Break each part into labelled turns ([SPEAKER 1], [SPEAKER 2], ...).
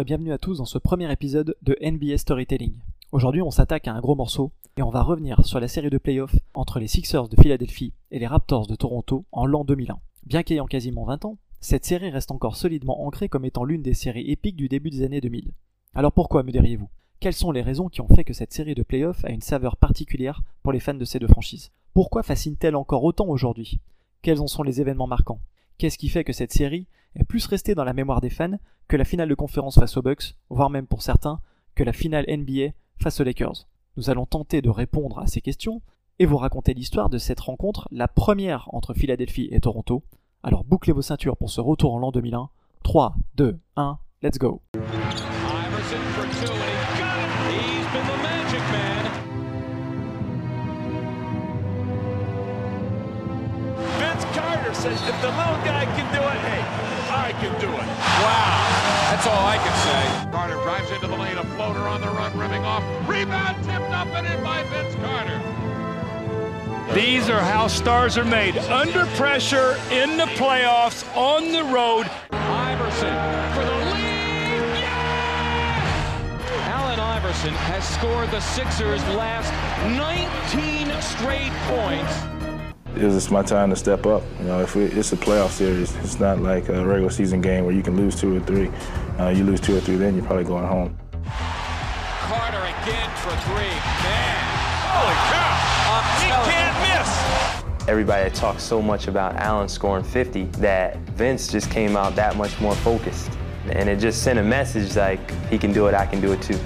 [SPEAKER 1] Et bienvenue à tous dans ce premier épisode de NBA Storytelling. Aujourd'hui, on s'attaque à un gros morceau et on va revenir sur la série de playoffs entre les Sixers de Philadelphie et les Raptors de Toronto en l'an 2001. Bien qu'ayant quasiment 20 ans, cette série reste encore solidement ancrée comme étant l'une des séries épiques du début des années 2000. Alors pourquoi, me diriez-vous? Quelles sont les raisons qui ont fait que cette série de playoffs a une saveur particulière pour les fans de ces deux franchises? Pourquoi fascine-t-elle encore autant aujourd'hui? Quels en sont les événements marquants? Qu'est-ce qui fait que cette série est plus restée dans la mémoire des fans que la finale de conférence face aux Bucks, voire même pour certains, que la finale NBA face aux Lakers Nous allons tenter de répondre à ces questions et vous raconter l'histoire de cette rencontre, la première entre Philadelphie et Toronto, alors bouclez vos ceintures pour ce retour en l'an 2001. 3, 2, 1, let's go.
[SPEAKER 2] I can do it.
[SPEAKER 3] Wow, that's all I can say.
[SPEAKER 4] Carter drives into the lane, a floater on the run, rimming off. Rebound tipped up and in by Vince Carter.
[SPEAKER 2] These are how stars are made. Under pressure, in the playoffs, on the road.
[SPEAKER 3] Iverson for the lead. Yeah! Allen Iverson has scored the Sixers' last 19 straight points.
[SPEAKER 5] It's just my time to step up. You know, if we, it's a playoff series, it's not like a regular season game where you can lose two or three. Uh, you lose two or three, then you're probably going home.
[SPEAKER 3] Carter again for three. Man,
[SPEAKER 2] Holy cow!
[SPEAKER 3] I'm
[SPEAKER 2] He can't miss.
[SPEAKER 6] Everybody talks so much about Allen scoring 50 that Vince just came out that much more focused. And it just sent a message like, he can do it, I can do it too.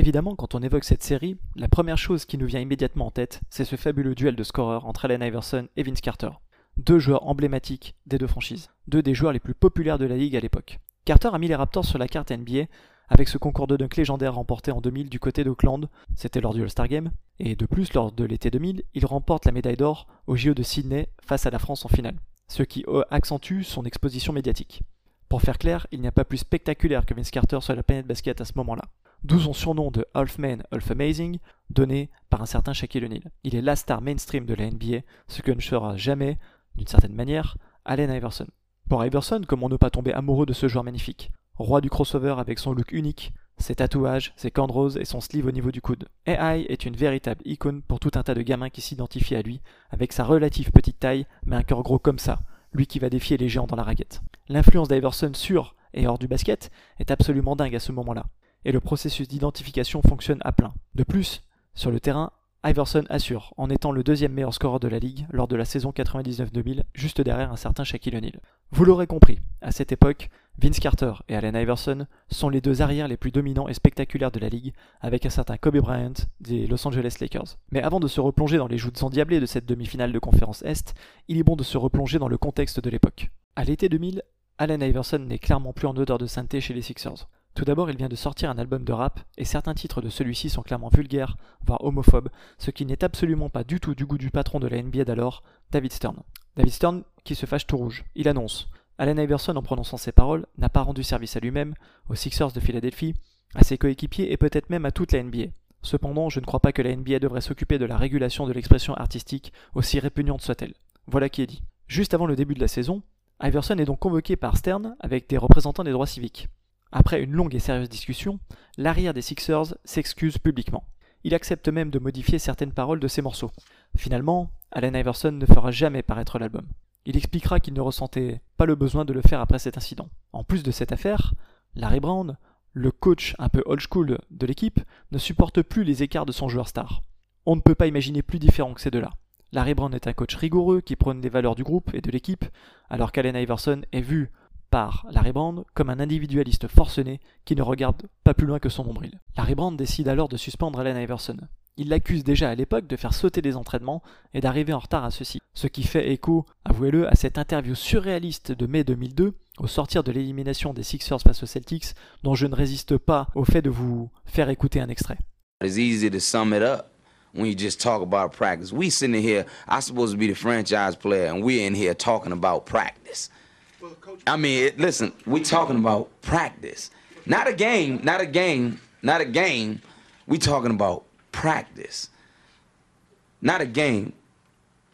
[SPEAKER 1] Évidemment, quand on évoque cette série, la première chose qui nous vient immédiatement en tête, c'est ce fabuleux duel de scoreurs entre Allen Iverson et Vince Carter. Deux joueurs emblématiques des deux franchises, deux des joueurs les plus populaires de la ligue à l'époque. Carter a mis les Raptors sur la carte NBA avec ce concours de dunk légendaire remporté en 2000 du côté d'Oakland, c'était lors du All-Star Game, et de plus, lors de l'été 2000, il remporte la médaille d'or au JO de Sydney face à la France en finale, ce qui euh, accentue son exposition médiatique. Pour faire clair, il n'y a pas plus spectaculaire que Vince Carter sur la planète basket à ce moment-là. D'où son surnom de Half-Man, Half-Amazing, donné par un certain Shaquille O'Neal. Il est la star mainstream de la NBA, ce que ne sera jamais, d'une certaine manière, Allen Iverson. Pour Iverson, comment ne pas tomber amoureux de ce joueur magnifique? Roi du crossover avec son look unique, ses tatouages, ses cornes roses et son sleeve au niveau du coude. AI est une véritable icône pour tout un tas de gamins qui s'identifient à lui, avec sa relative petite taille, mais un cœur gros comme ça, lui qui va défier les géants dans la raquette. L'influence d'Iverson sur et hors du basket est absolument dingue à ce moment-là, et le processus d'identification fonctionne à plein. De plus, sur le terrain, Iverson assure, en étant le deuxième meilleur scoreur de la ligue lors de la saison 99-2000, juste derrière un certain Shaquille O'Neal. Vous l'aurez compris, à cette époque, Vince Carter et Allen Iverson sont les deux arrières les plus dominants et spectaculaires de la ligue, avec un certain Kobe Bryant des Los Angeles Lakers. Mais avant de se replonger dans les joutes endiablées de cette demi-finale de conférence Est, il est bon de se replonger dans le contexte de l'époque. À l'été 2000, Allen Iverson n'est clairement plus en odeur de sainteté chez les Sixers. Tout d'abord, il vient de sortir un album de rap, et certains titres de celui-ci sont clairement vulgaires, voire homophobes, ce qui n'est absolument pas du tout du goût du patron de la NBA d'alors, David Stern. David Stern qui se fâche tout rouge. Il annonce Allen Iverson, en prononçant ces paroles, n'a pas rendu service à lui-même, aux Sixers de Philadelphie, à ses coéquipiers et peut-être même à toute la NBA. Cependant, je ne crois pas que la NBA devrait s'occuper de la régulation de l'expression artistique, aussi répugnante soit-elle. Voilà qui est dit. Juste avant le début de la saison, Iverson est donc convoqué par Stern avec des représentants des droits civiques. Après une longue et sérieuse discussion, l'arrière des Sixers s'excuse publiquement. Il accepte même de modifier certaines paroles de ses morceaux. Finalement, Allen Iverson ne fera jamais paraître l'album. Il expliquera qu'il ne ressentait pas le besoin de le faire après cet incident. En plus de cette affaire, Larry Brown, le coach un peu old school de l'équipe, ne supporte plus les écarts de son joueur star. On ne peut pas imaginer plus différent que ces deux-là. Larry Brown est un coach rigoureux qui prône les valeurs du groupe et de l'équipe, alors qu'Allen Iverson est vu par Larry Brand comme un individualiste forcené qui ne regarde pas plus loin que son nombril. Larry Brand décide alors de suspendre Allen Iverson. Il l'accuse déjà à l'époque de faire sauter les entraînements et d'arriver en retard à ceux-ci, ce qui fait écho, avouez-le, à cette interview surréaliste de mai 2002 au sortir de l'élimination des Sixers face aux Celtics, dont je ne résiste pas au fait de vous faire écouter un extrait.
[SPEAKER 7] It's easy to sum it up when you just talk about practice. We sitting here, I'm supposed to be the franchise player, and we're in here talking about practice. I mean, listen, we talking about practice, not a game, not a game, not a game. We talking about practice, not a game.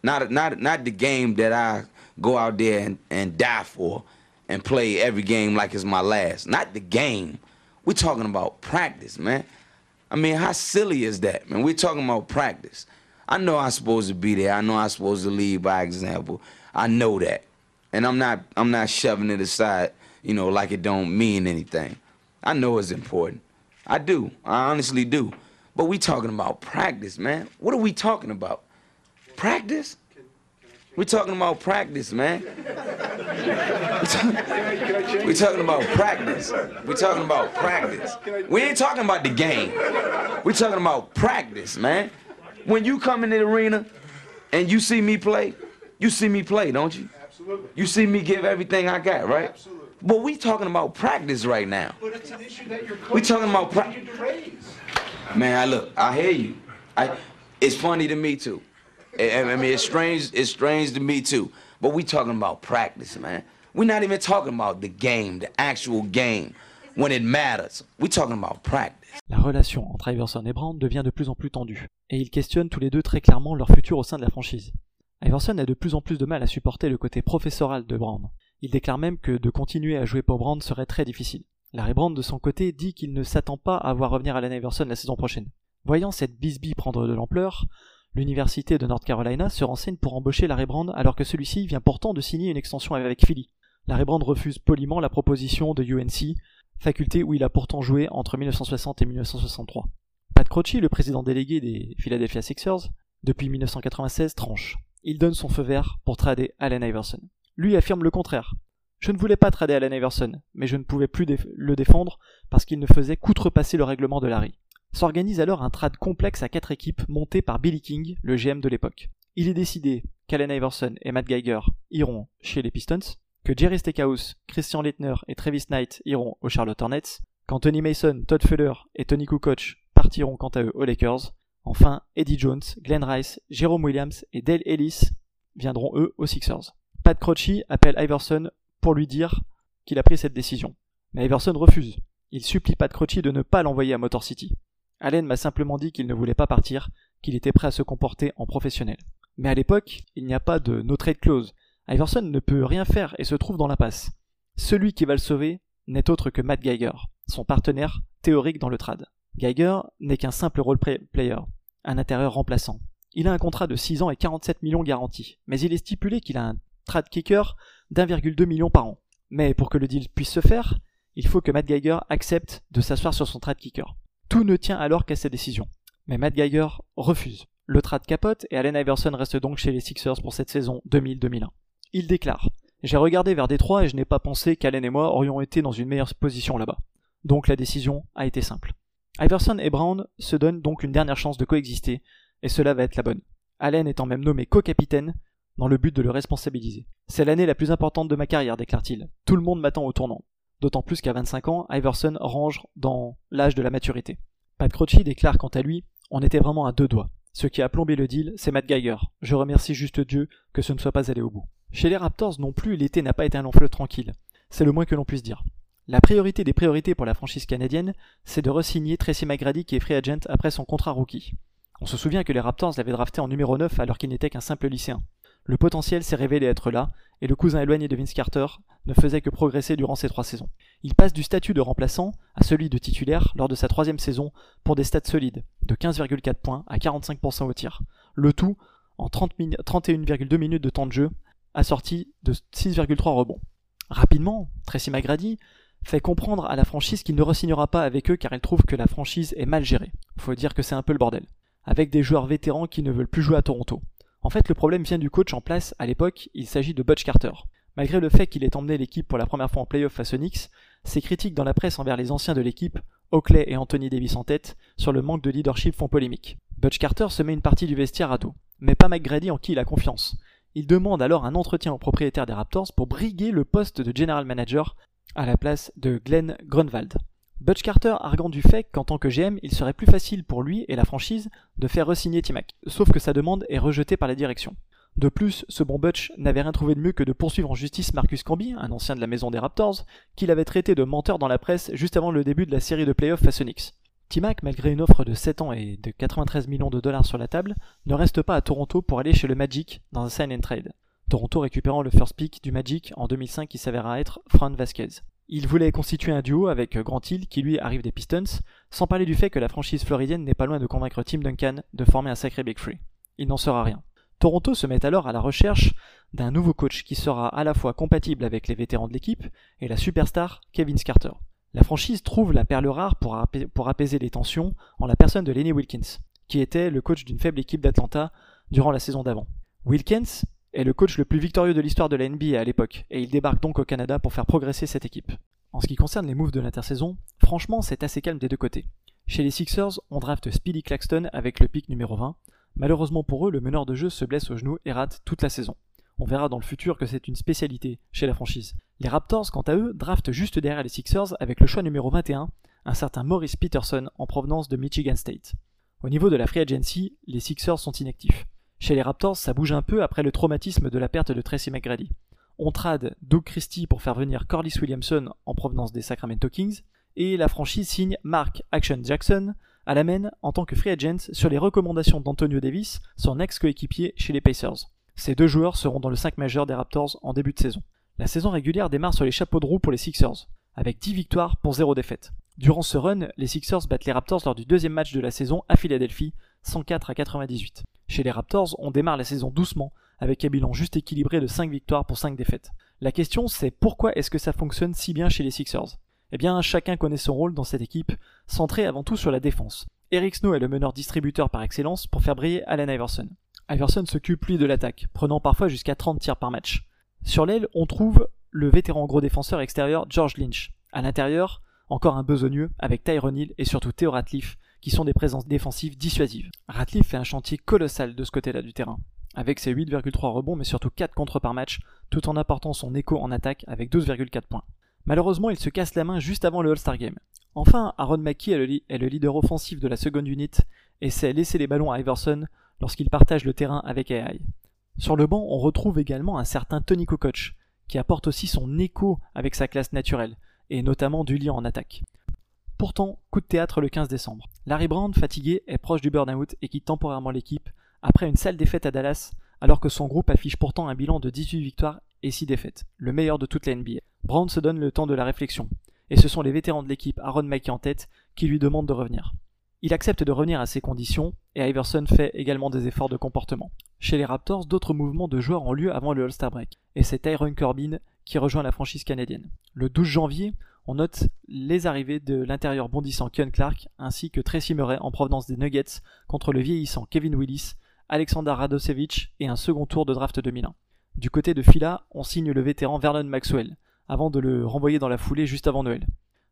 [SPEAKER 7] Not not not the game that I go out there and, and die for and play every game like it's my last. Not the game. We're talking about practice, man. I mean, how silly is that, man? We're talking about practice. I know I'm supposed to be there. I know I'm supposed to lead by example. I know that. And I'm not I'm not shoving it aside, you know, like it don't mean anything. I know it's important. I do. I honestly do. But we talking about practice, man. What are we talking about? Practice? We're talking about practice, man. We're talking about practice. We're talking about practice. We ain't talking about the game. We're talking about practice, man. When you come in the arena and you see me play, you see me play, don't you?
[SPEAKER 8] Absolutely.
[SPEAKER 7] You see me give everything I got, right?
[SPEAKER 8] Absolutely.
[SPEAKER 7] But we talking about practice right now.
[SPEAKER 8] But it's an issue that your coach
[SPEAKER 7] We talking about pra-
[SPEAKER 8] continue to raise.
[SPEAKER 7] Man, I look, I hear you. I, it's funny to me too. I, I mean, it's strange. It's strange to me too. But we talking about practice, man. We're not even talking about the game, the actual game, when it matters. We talking about practice.
[SPEAKER 1] La relation entre Iverson et Brown devient de plus en plus tendue, et ils questionnent tous les deux très clairement leur futur au sein de la franchise. Iverson a de plus en plus de mal à supporter le côté professoral de Brown. Il déclare même que de continuer à jouer pour Brown serait très difficile. Larry Brown, de son côté, dit qu'il ne s'attend pas à voir revenir Allen Iverson la saison prochaine. Voyant cette bisbille prendre de l'ampleur, l'université de North Carolina se renseigne pour embaucher Larry Brown alors que celui-ci vient pourtant de signer une extension avec Philly. Larry Brown refuse poliment la proposition de UNC, faculté où il a pourtant joué entre 1960 et 1963. Pat Croce, le président délégué des Philadelphia Sixers, depuis 1996 tranche. Il donne son feu vert pour trader Allen Iverson. Lui affirme le contraire. Je ne voulais pas trader Allen Iverson, mais je ne pouvais plus le défendre parce qu'il ne faisait qu'outrepasser le règlement de Larry. S'organise alors un trade complexe à quatre équipes monté par Billy King, le GM de l'époque. Il est décidé qu'Allen Iverson et Matt Geiger iront chez les Pistons, que Jerry Stackhouse, Christian Leitner et Travis Knight iront aux Charlotte Hornets, qu'Anthony Mason, Todd Fuller et Tony Kukoc partiront quant à eux aux Lakers. Enfin, Eddie Jones, Glenn Rice, Jerome Williams et Dale Ellis viendront eux aux Sixers. Pat Croce appelle Iverson pour lui dire qu'il a pris cette décision. Mais Iverson refuse. Il supplie Pat Croce de ne pas l'envoyer à Motor City. Allen m'a simplement dit qu'il ne voulait pas partir, qu'il était prêt à se comporter en professionnel. Mais à l'époque, il n'y a pas de no trade clause. Iverson ne peut rien faire et se trouve dans l'impasse. Celui qui va le sauver n'est autre que Matt Geiger, son partenaire théorique dans le trad. Geiger n'est qu'un simple role play- player, un intérieur remplaçant. Il a un contrat de 6 ans et 47 millions garantis, mais il est stipulé qu'il a un trad kicker d'1,2 million par an. Mais pour que le deal puisse se faire, il faut que Matt Geiger accepte de s'asseoir sur son trad kicker. Tout ne tient alors qu'à ses décisions. Mais Matt Geiger refuse. Le trad capote et Allen Iverson reste donc chez les Sixers pour cette saison 2000-2001. Il déclare J'ai regardé vers Détroit et je n'ai pas pensé qu'Allen et moi aurions été dans une meilleure position là-bas. Donc la décision a été simple. Iverson et Brown se donnent donc une dernière chance de coexister, et cela va être la bonne. Allen étant même nommé co-capitaine dans le but de le responsabiliser. C'est l'année la plus importante de ma carrière, déclare-t-il. Tout le monde m'attend au tournant. D'autant plus qu'à 25 ans, Iverson range dans l'âge de la maturité. Pat Croce déclare quant à lui On était vraiment à deux doigts. Ce qui a plombé le deal, c'est Matt Geiger. Je remercie juste Dieu que ce ne soit pas allé au bout. Chez les Raptors non plus, l'été n'a pas été un long fleuve tranquille. C'est le moins que l'on puisse dire. La priorité des priorités pour la franchise canadienne, c'est de re-signer Tracy McGrady qui est free agent après son contrat rookie. On se souvient que les Raptors l'avaient drafté en numéro 9 alors qu'il n'était qu'un simple lycéen. Le potentiel s'est révélé être là, et le cousin éloigné de Vince Carter ne faisait que progresser durant ces trois saisons. Il passe du statut de remplaçant à celui de titulaire lors de sa troisième saison pour des stats solides, de 15,4 points à 45% au tir. Le tout en 30 min- 31,2 minutes de temps de jeu, assorti de 6,3 rebonds. Rapidement, Tracy McGrady fait comprendre à la franchise qu'il ne re-signera pas avec eux car il trouve que la franchise est mal gérée. Faut dire que c'est un peu le bordel. Avec des joueurs vétérans qui ne veulent plus jouer à Toronto. En fait, le problème vient du coach en place à l'époque, il s'agit de Butch Carter. Malgré le fait qu'il ait emmené l'équipe pour la première fois en playoff face aux ses critiques dans la presse envers les anciens de l'équipe, Oakley et Anthony Davis en tête, sur le manque de leadership font polémique. Butch Carter se met une partie du vestiaire à dos, mais pas McGrady en qui il a confiance. Il demande alors un entretien au propriétaire des Raptors pour briguer le poste de general manager à la place de Glenn Grunwald. Butch Carter arguant du fait qu'en tant que GM, il serait plus facile pour lui et la franchise de faire re-signer Timac, sauf que sa demande est rejetée par la direction. De plus, ce bon Butch n'avait rien trouvé de mieux que de poursuivre en justice Marcus Camby, un ancien de la maison des Raptors, qu'il avait traité de menteur dans la presse juste avant le début de la série de playoffs face Knicks. T-Mac, malgré une offre de 7 ans et de 93 millions de dollars sur la table, ne reste pas à Toronto pour aller chez le Magic dans un sign and trade. Toronto récupérant le first pick du Magic en 2005 qui s'avéra être Fran Vasquez. Il voulait constituer un duo avec Grant Hill qui lui arrive des Pistons, sans parler du fait que la franchise floridienne n'est pas loin de convaincre Tim Duncan de former un sacré Big Free. Il n'en sera rien. Toronto se met alors à la recherche d'un nouveau coach qui sera à la fois compatible avec les vétérans de l'équipe et la superstar Kevin Carter. La franchise trouve la perle rare pour, pour apaiser les tensions en la personne de Lenny Wilkins, qui était le coach d'une faible équipe d'Atlanta durant la saison d'avant. Wilkins est le coach le plus victorieux de l'histoire de la NBA à l'époque, et il débarque donc au Canada pour faire progresser cette équipe. En ce qui concerne les moves de l'intersaison, franchement c'est assez calme des deux côtés. Chez les Sixers, on draft Speedy Claxton avec le pick numéro 20. Malheureusement pour eux, le meneur de jeu se blesse au genou et rate toute la saison. On verra dans le futur que c'est une spécialité chez la franchise. Les Raptors, quant à eux, draftent juste derrière les Sixers avec le choix numéro 21, un certain Maurice Peterson en provenance de Michigan State. Au niveau de la free agency, les Sixers sont inactifs. Chez les Raptors, ça bouge un peu après le traumatisme de la perte de Tracy McGrady. On trade Doug Christie pour faire venir Corliss Williamson en provenance des Sacramento Kings, et la franchise signe Mark Action Jackson à la main en tant que free agent sur les recommandations d'Antonio Davis, son ex-coéquipier chez les Pacers. Ces deux joueurs seront dans le 5 majeur des Raptors en début de saison. La saison régulière démarre sur les chapeaux de roue pour les Sixers, avec 10 victoires pour 0 défaite. Durant ce run, les Sixers battent les Raptors lors du deuxième match de la saison à Philadelphie, 104 à 98. Chez les Raptors, on démarre la saison doucement, avec un bilan juste équilibré de 5 victoires pour 5 défaites. La question c'est pourquoi est-ce que ça fonctionne si bien chez les Sixers? Eh bien, chacun connaît son rôle dans cette équipe, centré avant tout sur la défense. Eric Snow est le meneur distributeur par excellence pour faire briller Allen Iverson. Iverson s'occupe lui de l'attaque, prenant parfois jusqu'à 30 tirs par match. Sur l'aile, on trouve le vétéran gros défenseur extérieur George Lynch. À l'intérieur, encore un besogneux avec Tyrone Hill et surtout Theo Ratliff, qui sont des présences défensives dissuasives. Ratliff fait un chantier colossal de ce côté-là du terrain, avec ses 8,3 rebonds mais surtout 4 contre par match, tout en apportant son écho en attaque avec 12,4 points. Malheureusement, il se casse la main juste avant le All-Star Game. Enfin, Aaron Mackey est le, leader offensif de la seconde unit et sait laisser les ballons à Iverson lorsqu'il partage le terrain avec AI. Sur le banc, on retrouve également un certain Tony Kukoc, qui apporte aussi son écho avec sa classe naturelle, et notamment du lien en attaque. Pourtant, coup de théâtre le 15 décembre. Larry Brown, fatigué, est proche du burn-out et quitte temporairement l'équipe après une sale défaite à Dallas, alors que son groupe affiche pourtant un bilan de 18 victoires et 6 défaites, le meilleur de toute la NBA. Brown se donne le temps de la réflexion, et ce sont les vétérans de l'équipe, Aaron Mackey en tête, qui lui demandent de revenir. Il accepte de revenir à ses conditions, et Iverson fait également des efforts de comportement. Chez les Raptors, d'autres mouvements de joueurs ont lieu avant le All-Star Break, et c'est Tyron Corbin qui rejoint la franchise canadienne. Le 12 janvier, on note les arrivées de l'intérieur bondissant Ken Clark, ainsi que Tracy Murray en provenance des Nuggets contre le vieillissant Kevin Willis, Alexander Radosevic et un second tour de draft 2001. Du côté de Phila, on signe le vétéran Vernon Maxwell, avant de le renvoyer dans la foulée juste avant Noël.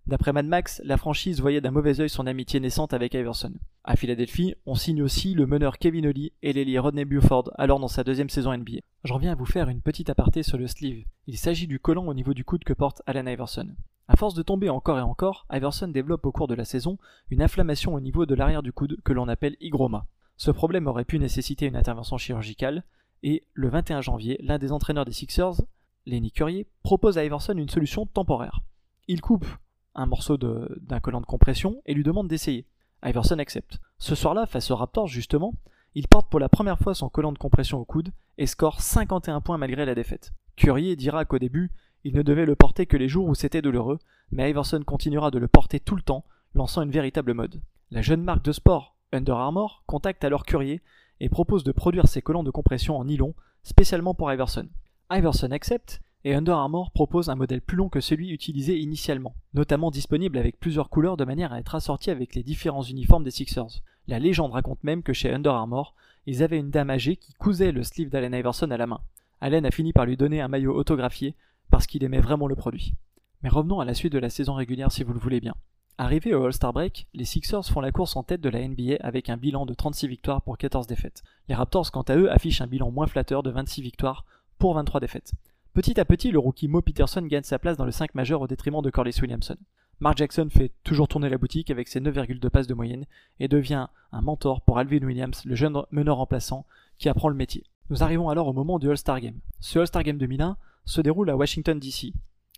[SPEAKER 1] D'après Mad Max, la franchise voyait d'un mauvais œil son amitié naissante avec Iverson. À Philadelphie, on signe aussi le meneur Kevin Ollie et l'ailier Rodney Buford, alors dans sa deuxième saison NBA. J'en viens à vous faire une petite aparté sur le sleeve. Il s'agit du collant au niveau du coude que porte Allen Iverson. À force de tomber encore et encore, Iverson développe au cours de la saison une inflammation au niveau de l'arrière du coude que l'on appelle hygroma. Ce problème aurait pu nécessiter une intervention chirurgicale, et le 21 janvier, l'un des entraîneurs des Sixers, Lenny Currier, propose à Iverson une solution temporaire. Il coupe un morceau d'un collant de compression et lui demande d'essayer. Iverson accepte. Ce soir-là, face aux Raptors, justement, il porte pour la première fois son collant de compression au coude et score 51 points malgré la défaite. Currier dira qu'au début, il ne devait le porter que les jours où c'était douloureux, mais Iverson continuera de le porter tout le temps, lançant une véritable mode. La jeune marque de sport, Under Armour, contacte alors Currier et propose de produire ses collants de compression en nylon, spécialement pour Iverson. Iverson accepte et Under Armour propose un modèle plus long que celui utilisé initialement, notamment disponible avec plusieurs couleurs de manière à être assorti avec les différents uniformes des Sixers. La légende raconte même que chez Under Armour, ils avaient une dame âgée qui cousait le sleeve d'Allen Iverson à la main. Allen a fini par lui donner un maillot autographié parce qu'il aimait vraiment le produit. Mais revenons à la suite de la saison régulière si vous le voulez bien. Arrivés au All-Star Break, les Sixers font la course en tête de la NBA avec un bilan de 36 victoires pour 14 défaites. Les Raptors, quant à eux, affichent un bilan moins flatteur de 26 victoires pour 23 défaites. Petit à petit, le rookie Mo Peterson gagne sa place dans le 5 majeur au détriment de Corliss Williamson. Mark Jackson fait toujours tourner la boutique avec ses 9,2 passes de moyenne et devient un mentor pour Alvin Williams, le jeune meneur remplaçant qui apprend le métier. Nous arrivons alors au moment du All-Star Game. Ce All-Star Game 2001 se déroule à Washington DC.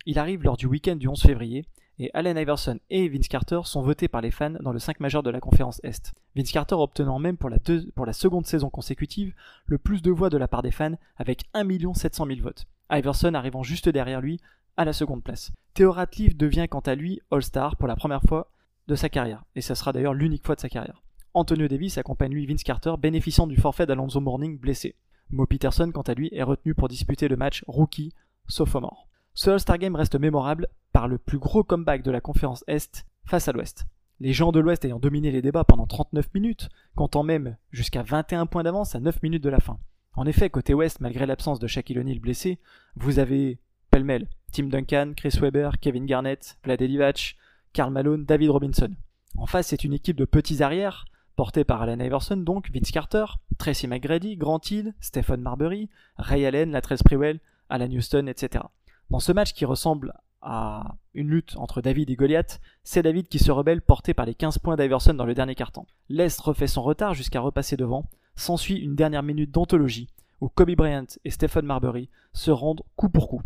[SPEAKER 1] Il arrive lors du week-end du 11 février et Allen Iverson et Vince Carter sont votés par les fans dans le 5 majeur de la conférence Est. Vince Carter obtenant même pour la, seconde saison consécutive le plus de voix de la part des fans avec 1 700 000 votes. Iverson arrivant juste derrière lui à la seconde place. Theo Ratliff devient quant à lui All-Star pour la première fois de sa carrière, et ce sera d'ailleurs l'unique fois de sa carrière. Antonio Davis accompagne lui Vince Carter, bénéficiant du forfait d'Alonzo Mourning blessé. Mo Peterson, quant à lui, est retenu pour disputer le match rookie sophomore. Ce All-Star Game reste mémorable par le plus gros comeback de la conférence Est face à l'Ouest. Les gens de l'Ouest ayant dominé les débats pendant 39 minutes, comptant même jusqu'à 21 points d'avance à 9 minutes de la fin. En effet, côté Ouest, malgré l'absence de Shaquille O'Neal blessé, vous avez pêle-mêle Tim Duncan, Chris Webber, Kevin Garnett, Vlade Divac, Karl Malone, David Robinson. En face, c'est une équipe de petits arrières, portée par Allen Iverson donc, Vince Carter, Tracy McGrady, Grant Hill, Stephen Marbury, Ray Allen, Latrell Sprewell, Alan Houston, etc. Dans ce match qui ressemble à une lutte entre David et Goliath, c'est David qui se rebelle porté par les 15 points d'Iverson dans le dernier quart-temps. L'Est refait son retard jusqu'à repasser devant, s'ensuit une dernière minute d'anthologie où Kobe Bryant et Stephen Marbury se rendent coup pour coup.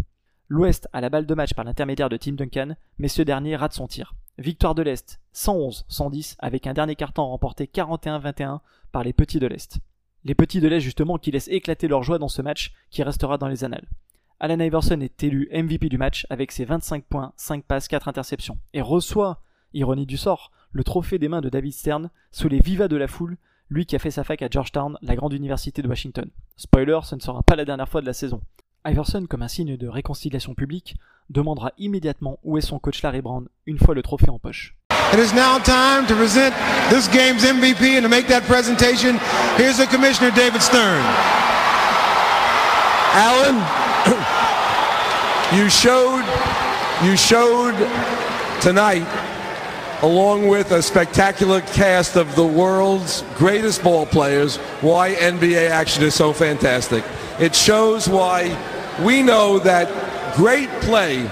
[SPEAKER 1] L'Ouest a la balle de match par l'intermédiaire de Tim Duncan, mais ce dernier rate son tir. Victoire de l'Est, 111-110, avec un dernier carton remporté 41-21 par les petits de l'Est. Les petits de l'Est justement qui laissent éclater leur joie dans ce match qui restera dans les annales. Allen Iverson est élu MVP du match avec ses 25 points, 5 passes, 4 interceptions, et reçoit, ironie du sort, le trophée des mains de David Stern sous les vivas de la foule, lui qui a fait sa fac à Georgetown, la grande université de Washington. Spoiler, ce ne sera pas la dernière fois de la saison. Iverson, comme un signe de réconciliation publique, demandera immédiatement où est son coach Larry Brown une fois le trophée en poche.
[SPEAKER 9] It is now time to present this game's MVP, and to make that presentation, here's the commissioner, David Stern.
[SPEAKER 10] Alan, you showed you showed tonight along with a spectacular cast of the world's greatest ball players why NBA action is so fantastic. It shows why we know that great play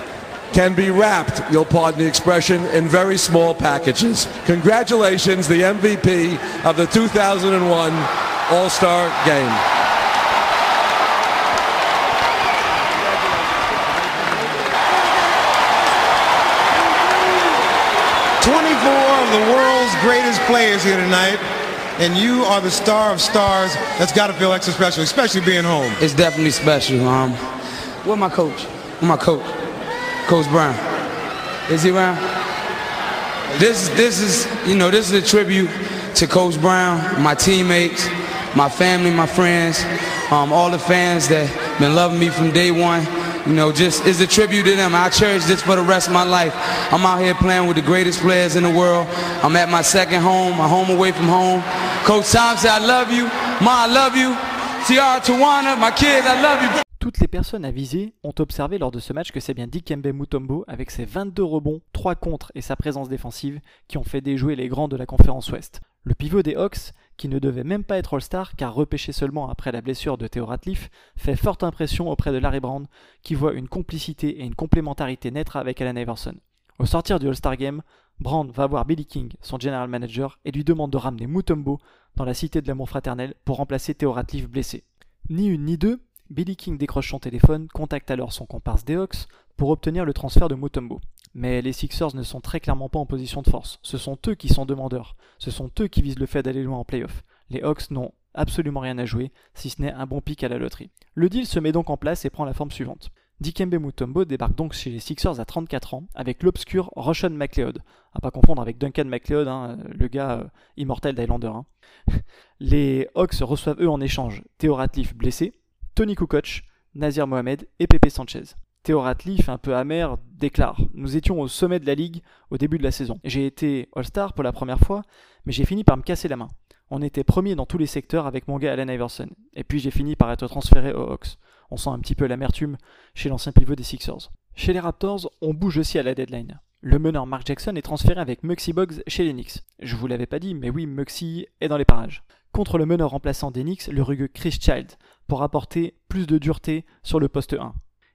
[SPEAKER 10] can be wrapped, you'll pardon the expression, in very small packages. Congratulations, the MVP of the 2001 All-Star Game.
[SPEAKER 9] The world's greatest players here tonight, and you are the star of stars. That's got to feel extra special, especially being home.
[SPEAKER 7] It's definitely special. Um, where my coach? Where my coach? Coach Brown. Is he around? This this is you know this is a tribute to Coach Brown, my teammates, my family, my friends, um, all the fans that been loving me from day one. You know, just is a tribute to them. I cherish this for the rest of my life. I'm out here playing with the greatest players in the world. I'm at my second home, my home away from home. Coach I love you. I love you. Tawana, my I love you.
[SPEAKER 1] Toutes les personnes avisées ont observé lors de ce match que c'est bien Dikembe Mutombo, avec ses 22 rebonds, 3 contre et sa présence défensive, qui ont fait déjouer les grands de la conférence Ouest. Le pivot des Hawks, qui ne devait même pas être All-Star car repêché seulement après la blessure de Theo Ratliff, fait forte impression auprès de Larry Brown, qui voit une complicité et une complémentarité naître avec Allen Iverson. Au sortir du All-Star Game, Brown va voir Billy King, son general manager, et lui demande de ramener Mutombo dans la cité de l'amour fraternel pour remplacer Theo Ratliff blessé. Ni une ni deux, Billy King décroche son téléphone, contacte alors son comparse Hawks pour obtenir le transfert de Mutombo. Mais les Sixers ne sont très clairement pas en position de force. Ce sont eux qui sont demandeurs. Ce sont eux qui visent le fait d'aller loin en playoff. Les Hawks n'ont absolument rien à jouer, si ce n'est un bon pic à la loterie. Le deal se met donc en place et prend la forme suivante. Dikembe Mutombo débarque donc chez les Sixers à 34 ans avec l'obscur Roshan McLeod. À pas confondre avec Duncan McLeod, hein, le gars euh, immortel d'Highlander. hein. Les Hawks reçoivent eux en échange Theo Ratliff blessé, Tony Kukoc, Nazir Mohamed et Pepe Sanchez. Theo Ratliff, un peu amer, déclare Nous étions au sommet de la ligue au début de la saison. J'ai été All-Star pour la première fois, mais j'ai fini par me casser la main. On était premier dans tous les secteurs avec mon gars Allen Iverson. Et puis j'ai fini par être transféré aux Hawks. On sent un petit peu l'amertume chez l'ancien pivot des Sixers. Chez les Raptors, on bouge aussi à la deadline. Le meneur Mark Jackson est transféré avec Muxy Boggs chez les. Je vous l'avais pas dit, mais oui, Muxy est dans les parages. Contre le meneur remplaçant des le rugueux Chris Child, pour apporter plus de dureté sur le poste 1.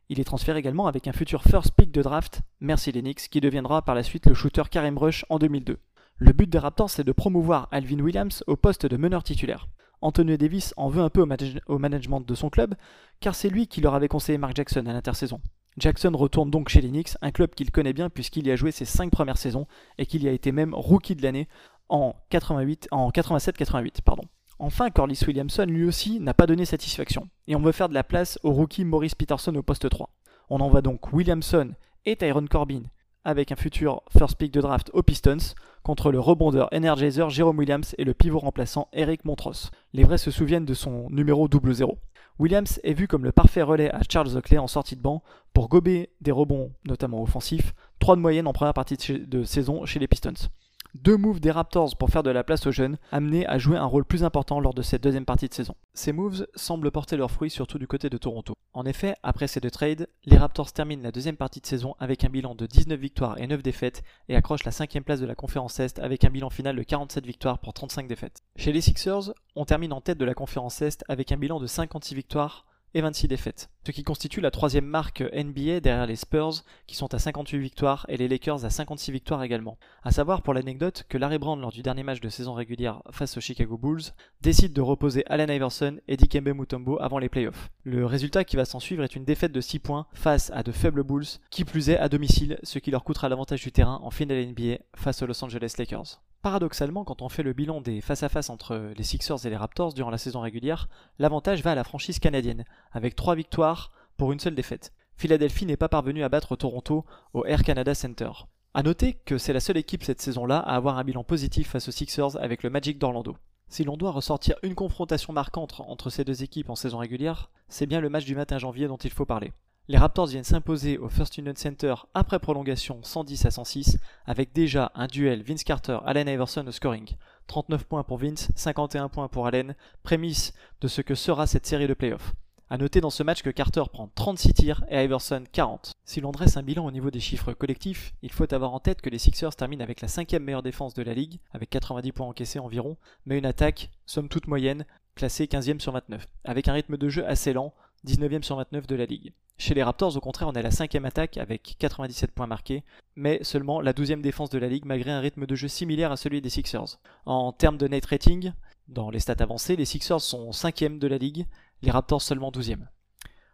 [SPEAKER 1] Il est transféré également avec un futur first pick de draft, merci les qui deviendra par la suite le shooter Karim Rush en 2002. Le but des Raptors, c'est de promouvoir Alvin Williams au poste de meneur titulaire. Antonio Davis en veut un peu au, manage- au management de son club, car c'est lui qui leur avait conseillé Mark Jackson à l'intersaison. Jackson retourne donc chez les Knicks, un club qu'il connaît bien puisqu'il y a joué ses 5 premières saisons et qu'il y a été même rookie de l'année en, 88, en 87-88. Pardon. Enfin, Corliss Williamson lui aussi n'a pas donné satisfaction et on veut faire de la place au rookie Maurice Peterson au poste 3. On envoie donc Williamson et Tyron Corbin avec un futur first pick de draft aux Pistons contre le rebondeur Energizer Jerome Williams et le pivot remplaçant Eric Montross. Les vrais se souviennent de son numéro 00. Williams est vu comme le parfait relais à Charles Oakley en sortie de banc pour gober des rebonds, notamment offensifs, 3 de moyenne en première partie de saison chez les Pistons. Deux moves des Raptors pour faire de la place aux jeunes, amenés à jouer un rôle plus important lors de cette deuxième partie de saison. Ces moves semblent porter leurs fruits surtout du côté de Toronto. En effet, après ces deux trades, les Raptors terminent la deuxième partie de saison avec un bilan de 19 victoires et 9 défaites et accrochent la cinquième place de la conférence Est avec un bilan final de 47 victoires pour 35 défaites. Chez les Sixers, on termine en tête de la conférence Est avec un bilan de 56 victoires et 26 défaites, ce qui constitue la troisième marque NBA derrière les Spurs qui sont à 58 victoires et les Lakers à 56 victoires également. A savoir pour l'anecdote que Larry Brown lors du dernier match de saison régulière face aux Chicago Bulls décide de reposer Allen Iverson et Dikembe Mutombo avant les playoffs. Le résultat qui va s'en suivre est une défaite de 6 points face à de faibles Bulls qui plus est à domicile, ce qui leur coûtera l'avantage du terrain en finale NBA face aux Los Angeles Lakers. Paradoxalement, quand on fait le bilan des face-à-face entre les Sixers et les Raptors durant la saison régulière, l'avantage va à la franchise canadienne, avec 3 victoires pour une seule défaite. Philadelphie n'est pas parvenue à battre Toronto au Air Canada Center. A noter que c'est la seule équipe cette saison-là à avoir un bilan positif face aux Sixers avec le Magic d'Orlando. Si l'on doit ressortir une confrontation marquante entre ces deux équipes en saison régulière, c'est bien le match du matin janvier dont il faut parler. Les Raptors viennent s'imposer au First Union Center après prolongation 110 à 106 avec déjà un duel Vince Carter-Allen Iverson au scoring. 39 points pour Vince, 51 points pour Allen, prémisse de ce que sera cette série de playoffs. A noter dans ce match que Carter prend 36 tirs et Iverson 40. Si l'on dresse un bilan au niveau des chiffres collectifs, il faut avoir en tête que les Sixers terminent avec la cinquième meilleure défense de la ligue, avec 90 points encaissés environ, mais une attaque, somme toute moyenne, classée 15e sur 29, avec un rythme de jeu assez lent, 19e sur 29 de la ligue. Chez les Raptors, au contraire, on a la cinquième attaque avec 97 points marqués, mais seulement la 12e défense de la ligue malgré un rythme de jeu similaire à celui des Sixers. En termes de net rating, dans les stats avancées, les Sixers sont 5e de la ligue, les Raptors seulement 12e.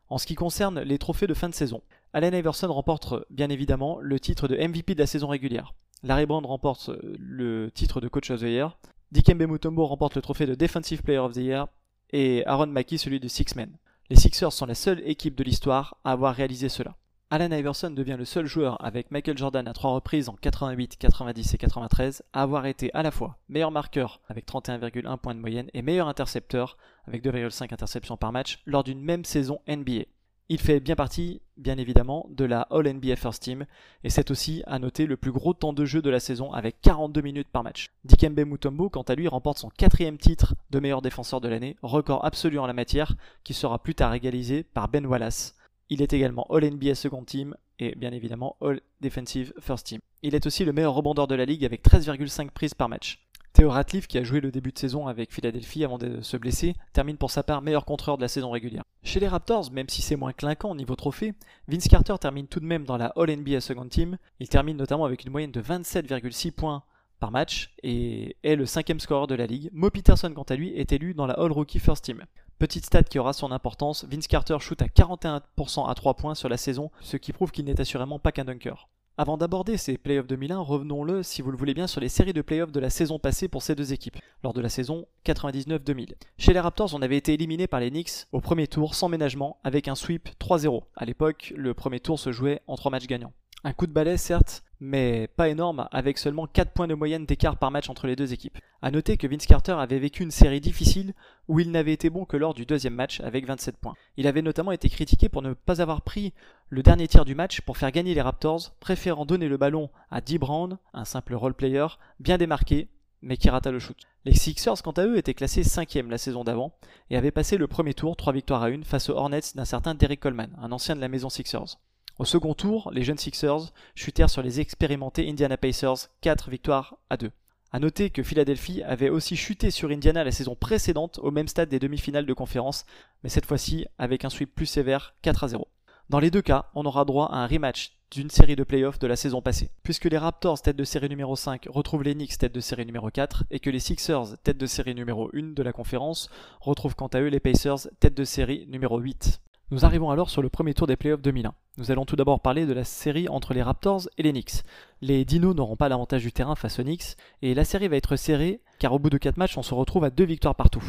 [SPEAKER 1] En ce qui concerne les trophées de fin de saison, Allen Iverson remporte bien évidemment le titre de MVP de la saison régulière. Larry Brown remporte le titre de Coach of the Year. Dikembe Mutombo remporte le trophée de Defensive Player of the Year et Aaron Mackey celui de Six Men. Les Sixers sont la seule équipe de l'histoire à avoir réalisé cela. Allen Iverson devient le seul joueur avec Michael Jordan à trois reprises en 88, 90 et 93 à avoir été à la fois meilleur marqueur avec 31,1 points de moyenne et meilleur intercepteur avec 2,5 interceptions par match lors d'une même saison NBA. Il fait bien partie, bien évidemment, de la All NBA First Team, et c'est aussi, à noter, le plus gros temps de jeu de la saison avec 42 minutes par match. Dikembe Mutombo, quant à lui, remporte son quatrième titre de meilleur défenseur de l'année, record absolu en la matière, qui sera plus tard égalisé par Ben Wallace. Il est également All NBA Second Team et bien évidemment All Defensive First Team. Il est aussi le meilleur rebondeur de la ligue avec 13,5 prises par match. Theo Ratliff, qui a joué le début de saison avec Philadelphie avant de se blesser, termine pour sa part meilleur contreur de la saison régulière. Chez les Raptors, même si c'est moins clinquant au niveau trophée, Vince Carter termine tout de même dans la All NBA Second Team. Il termine notamment avec une moyenne de 27,6 points par match et est le cinquième scoreur de la ligue. Mo Peterson, quant à lui, est élu dans la All Rookie First Team. Petite stat qui aura son importance, Vince Carter shoot à 41% à 3 points sur la saison, ce qui prouve qu'il n'est assurément pas qu'un dunker. Avant d'aborder ces playoffs 2001, revenons-le, si vous le voulez bien, sur les séries de playoffs de la saison passée pour ces deux équipes, lors de la saison 99-2000. Chez les Raptors, on avait été éliminé par les Knicks au premier tour sans ménagement avec un sweep 3-0. À l'époque, le premier tour se jouait en 3 matchs gagnants. Un coup de balai, certes, mais pas énorme, avec seulement 4 points de moyenne d'écart par match entre les deux équipes. A noter que Vince Carter avait vécu une série difficile où il n'avait été bon que lors du deuxième match avec 27 points. Il avait notamment été critiqué pour ne pas avoir pris le dernier tir du match pour faire gagner les Raptors, préférant donner le ballon à Dee Brown, un simple role player, bien démarqué, mais qui rata le shoot. Les Sixers, quant à eux, étaient classés 5 la saison d'avant et avaient passé le premier tour 3 victoires à 1 face aux Hornets d'un certain Derek Coleman, un ancien de la maison Sixers. Au second tour, les jeunes Sixers chutèrent sur les expérimentés Indiana Pacers, 4 victoires à 2. A noter que Philadelphie avait aussi chuté sur Indiana la saison précédente au même stade des demi-finales de conférence, mais cette fois-ci avec un sweep plus sévère, 4 à 0. Dans les deux cas, on aura droit à un rematch d'une série de playoffs de la saison passée. Puisque les Raptors, tête de série numéro 5, retrouvent les Knicks, tête de série numéro 4, et que les Sixers, tête de série numéro 1 de la conférence, retrouvent quant à eux les Pacers, tête de série numéro 8. Nous arrivons alors sur le premier tour des playoffs 2001. Nous allons tout d'abord parler de la série entre les Raptors et les Knicks. Les Dinos n'auront pas l'avantage du terrain face aux Knicks, et la série va être serrée car au bout de 4 matchs on se retrouve à deux victoires partout.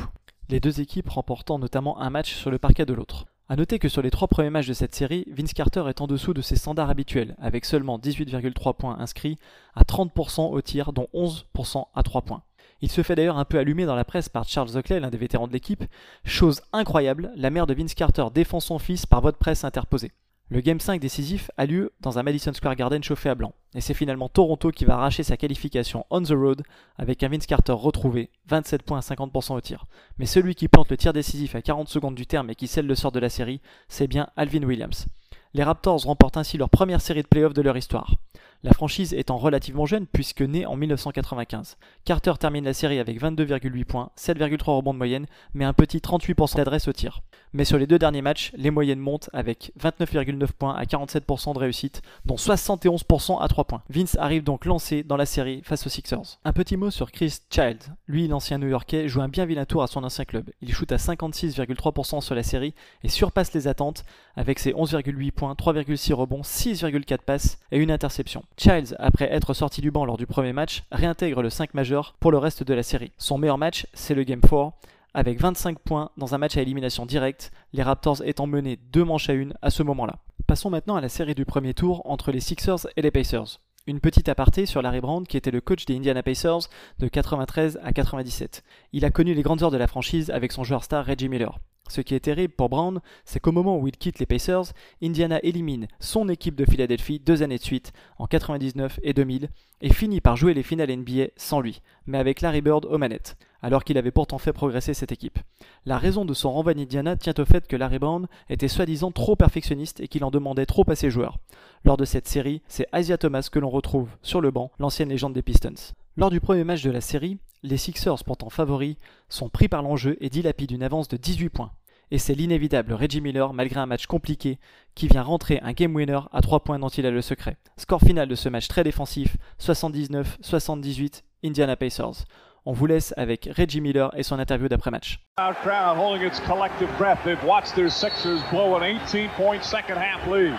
[SPEAKER 1] Les deux équipes remportant notamment un match sur le parquet de l'autre. A noter que sur les trois premiers matchs de cette série, Vince Carter est en dessous de ses standards habituels, avec seulement 18,3 points inscrits à 30% au tir, dont 11% à 3 points. Il se fait d'ailleurs un peu allumer dans la presse par Charles Oakley, l'un des vétérans de l'équipe. Chose incroyable, la mère de Vince Carter défend son fils par vote presse interposée. Le Game 5 décisif a lieu dans un Madison Square Garden chauffé à blanc, et c'est finalement Toronto qui va arracher sa qualification on the road avec un Vince Carter retrouvé, 27 points à 50% au tir. Mais celui qui plante le tir décisif à 40 secondes du terme et qui scelle le sort de la série, c'est bien Alvin Williams. Les Raptors remportent ainsi leur première série de playoffs de leur histoire. La franchise étant relativement jeune puisque née en 1995. Carter termine la série avec 22,8 points, 7,3 rebonds de moyenne, mais un petit 38% d'adresse au tir. Mais sur les deux derniers matchs, les moyennes montent avec 29,9 points à 47% de réussite, dont 71% à 3 points. Vince arrive donc lancé dans la série face aux Sixers. Un petit mot sur Chris Child. Lui, l'ancien New-Yorkais, joue un bien vilain tour à son ancien club. Il shoot à 56,3% sur la série et surpasse les attentes avec ses 11,8 points, 3,6 rebonds, 6,4 passes et une interception. Childs, après être sorti du banc lors du premier match, réintègre le 5 majeur pour le reste de la série. Son meilleur match, c'est le Game 4, avec 25 points dans un match à élimination directe, les Raptors étant menés deux manches à une à ce moment-là. Passons maintenant à la série du premier tour entre les Sixers et les Pacers. Une petite aparté sur Larry Brown qui était le coach des Indiana Pacers de 93 à 97. Il a connu les grandes heures de la franchise avec son joueur star Reggie Miller. Ce qui est terrible pour Brown, c'est qu'au moment où il quitte les Pacers, Indiana élimine son équipe de Philadelphie deux années de suite, en 99 et 2000, et finit par jouer les finales NBA sans lui, mais avec Larry Bird aux manettes, alors qu'il avait pourtant fait progresser cette équipe. La raison de son renvoi d'Indiana tient au fait que Larry Brown était soi-disant trop perfectionniste et qu'il en demandait trop à ses joueurs. Lors de cette série, c'est Asia Thomas que l'on retrouve sur le banc, l'ancienne légende des Pistons. Lors du premier match de la série, les Sixers, pourtant favoris, sont pris par l'enjeu et dilapident une avance de 18 points et c'est l'inévitable Reggie Miller, malgré un match compliqué, qui vient rentrer un game winner à 3 points dont il a le secret. Score final de ce match très défensif, 79-78, Indiana Pacers. On vous laisse avec Reggie Miller et son interview d'après-match.
[SPEAKER 2] crowd holding its collective breath. They've watched their Sixers blow an 18-point second half lead.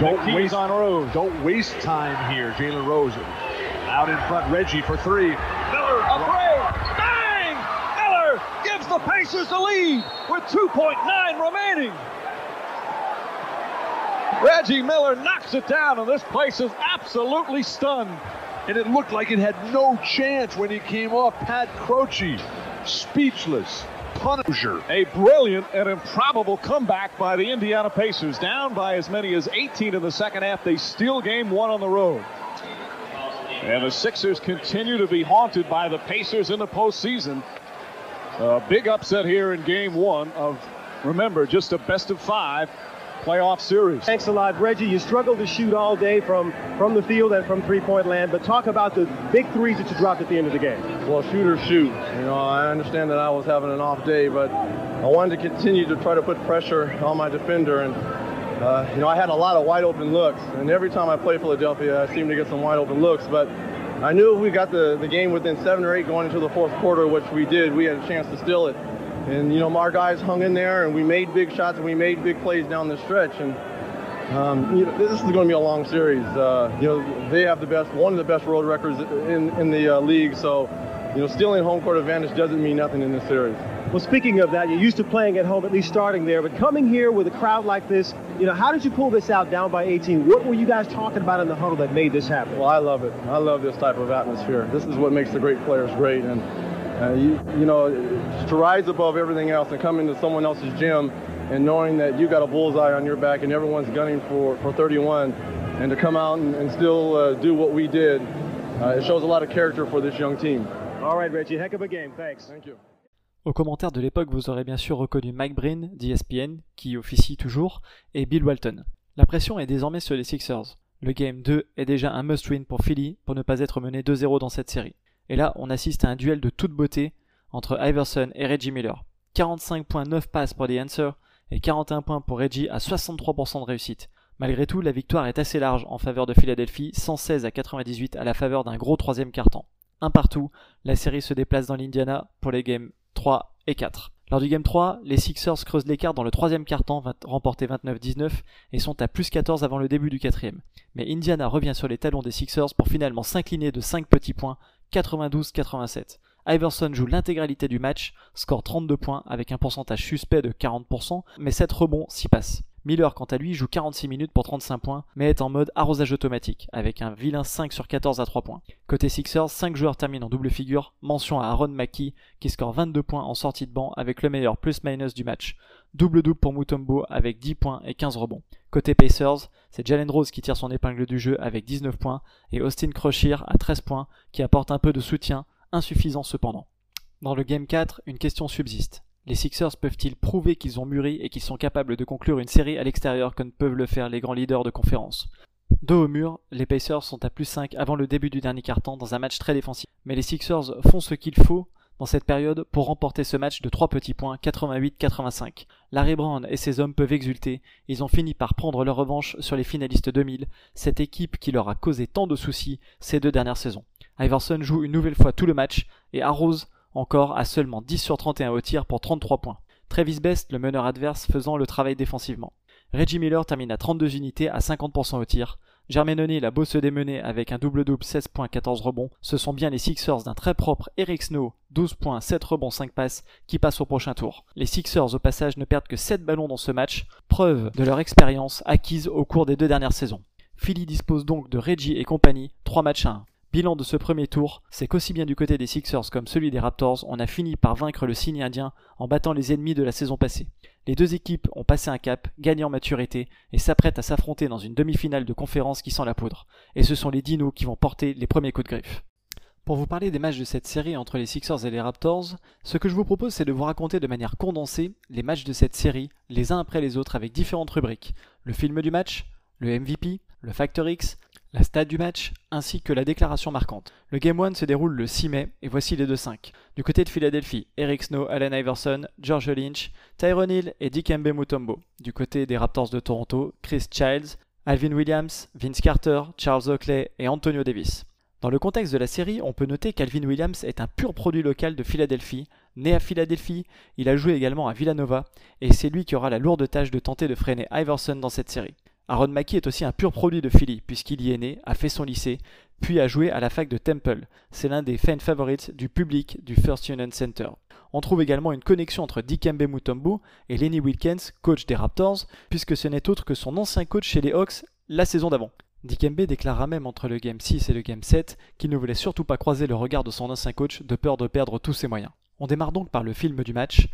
[SPEAKER 8] Don't
[SPEAKER 2] The keys
[SPEAKER 8] waste,
[SPEAKER 2] on Rose.
[SPEAKER 8] don't waste time here, Jalen Rose. Out in front, Reggie for three.
[SPEAKER 2] Pacers the lead with 2.9 remaining. Reggie Miller knocks it down, and this place is absolutely stunned.
[SPEAKER 8] And it looked like it had no chance when he came off Pat Croce. Speechless. Punisher.
[SPEAKER 2] A brilliant and improbable comeback by the Indiana Pacers. Down by as many as 18 in the second half. They steal game one on the road. And the Sixers continue to be haunted by the Pacers in the postseason. A big upset here in game one of, remember, just a best of five playoff series.
[SPEAKER 11] Thanks a lot, Reggie. You struggled to shoot all day from, from the field and from three-point land, but talk about the big threes that you dropped at the end of the game.
[SPEAKER 12] Well, shoot or shoot. You know, I understand that I was having an off day, but I wanted to continue to try to put pressure on my defender. And, uh, you know, I had a lot of wide open looks. And every time I play Philadelphia, I seem to get some wide open looks. But I knew we got the, the game within seven or eight going into the fourth quarter, which we did, we had a chance to steal it. And, you know, our guys hung in there and we made big shots and we made big plays down the stretch. And, um, you know, this is going to be a long series. Uh, you know, they have the best, one of the best road records in, in the uh, league. So, you know, stealing home court advantage doesn't mean nothing in this series.
[SPEAKER 11] Well, speaking of that, you're used to playing at home, at least starting there, but coming here with a crowd like this, you know, how did you pull this out down by 18? What were you guys talking about in the huddle that made this happen?
[SPEAKER 12] Well, I love it. I love this type of atmosphere. This is what makes the great players great. And, uh, you, you know, to rise above everything else and come into someone else's gym and knowing that you got a bullseye on your back and everyone's gunning for, for 31 and to come out and, and still uh, do what we did, uh, it shows a lot of character for this young team.
[SPEAKER 11] All right, Reggie, heck of a game. Thanks.
[SPEAKER 12] Thank you.
[SPEAKER 1] Aux commentaires de l'époque, vous aurez bien sûr reconnu Mike Breen d'ESPN, qui officie toujours, et Bill Walton. La pression est désormais sur les Sixers. Le Game 2 est déjà un must-win pour Philly pour ne pas être mené 2-0 dans cette série. Et là, on assiste à un duel de toute beauté entre Iverson et Reggie Miller. 45.9 passes pour The Answer et 41 points pour Reggie à 63% de réussite. Malgré tout, la victoire est assez large en faveur de Philadelphie, 116 à 98 à la faveur d'un gros troisième quart-temps. Un partout, la série se déplace dans l'Indiana pour les games 3 et 4. Lors du Game 3, les Sixers creusent l'écart dans le troisième quart-temps, remporté 29-19, et sont à plus 14 avant le début du quatrième. Mais Indiana revient sur les talons des Sixers pour finalement s'incliner de 5 petits points, 92-87. Iverson joue l'intégralité du match, score 32 points avec un pourcentage suspect de 40%, mais 7 rebonds s'y passent. Miller, quant à lui, joue 46 minutes pour 35 points, mais est en mode arrosage automatique, avec un vilain 5 sur 14 à 3 points. Côté Sixers, 5 joueurs terminent en double figure, mention à Aaron Mackey, qui score 22 points en sortie de banc avec le meilleur plus-minus du match. Double-double pour Mutombo avec 10 points et 15 rebonds. Côté Pacers, c'est Jalen Rose qui tire son épingle du jeu avec 19 points, et Austin Croshier à 13 points, qui apporte un peu de soutien, insuffisant cependant. Dans le Game 4, une question subsiste. Les Sixers peuvent-ils prouver qu'ils ont mûri et qu'ils sont capables de conclure une série à l'extérieur comme peuvent le faire les grands leaders de conférence? Dos au mur, les Pacers sont à plus 5 avant le début du dernier quart-temps dans un match très défensif. Mais les Sixers font ce qu'il faut dans cette période pour remporter ce match de 3 petits points 88-85. Larry Brown et ses hommes peuvent exulter, ils ont fini par prendre leur revanche sur les finalistes 2000, cette équipe qui leur a causé tant de soucis ces deux dernières saisons. Iverson joue une nouvelle fois tout le match et arrose encore à seulement 10 sur 31 au tir pour 33 points. Travis Best, le meneur adverse, faisant le travail défensivement. Reggie Miller termine à 32 unités à 50% au tir. Jermaine O'Neal a beau se démener avec un double-double 16 points 14 rebonds, ce sont bien les Sixers d'un très propre Eric Snow, 12 points 7 rebonds 5 passes, qui passent au prochain tour. Les Sixers au passage ne perdent que 7 ballons dans ce match, preuve de leur expérience acquise au cours des deux dernières saisons. Philly dispose donc de Reggie et compagnie, 3 matchs à 1. Bilan de ce premier tour, c'est qu'aussi bien du côté des Sixers comme celui des Raptors, on a fini par vaincre le signe indien en battant les ennemis de la saison passée. Les deux équipes ont passé un cap, gagné en maturité et s'apprêtent à s'affronter dans une demi-finale de conférence qui sent la poudre. Et ce sont les Dinos qui vont porter les premiers coups de griffe. Pour vous parler des matchs de cette série entre les Sixers et les Raptors, ce que je vous propose c'est de vous raconter de manière condensée les matchs de cette série, les uns après les autres avec différentes rubriques. Le film du match, le MVP, le Factor X, la stade du match, ainsi que la déclaration marquante. Le Game 1 se déroule le 6 mai, et voici les deux 5. Du côté de Philadelphie, Eric Snow, Allen Iverson, George Lynch, Tyrone Hill et Dikembe Mutombo. Du côté des Raptors de Toronto, Chris Childs, Alvin Williams, Vince Carter, Charles Oakley et Antonio Davis. Dans le contexte de la série, on peut noter qu'Alvin Williams est un pur produit local de Philadelphie. Né à Philadelphie, il a joué également à Villanova, et c'est lui qui aura la lourde tâche de tenter de freiner Iverson dans cette série. Aaron Mackey est aussi un pur produit de Philly, puisqu'il y est né, a fait son lycée, puis a joué à la fac de Temple. C'est l'un des fan favorites du public du First Union Center. On trouve également une connexion entre Dikembe Mutombo et Lenny Wilkins, coach des Raptors, puisque ce n'est autre que son ancien coach chez les Hawks la saison d'avant. Dikembe déclara même entre le Game 6 et le Game 7 qu'il ne voulait surtout pas croiser le regard de son ancien coach de peur de perdre tous ses moyens. On démarre donc par le film du match.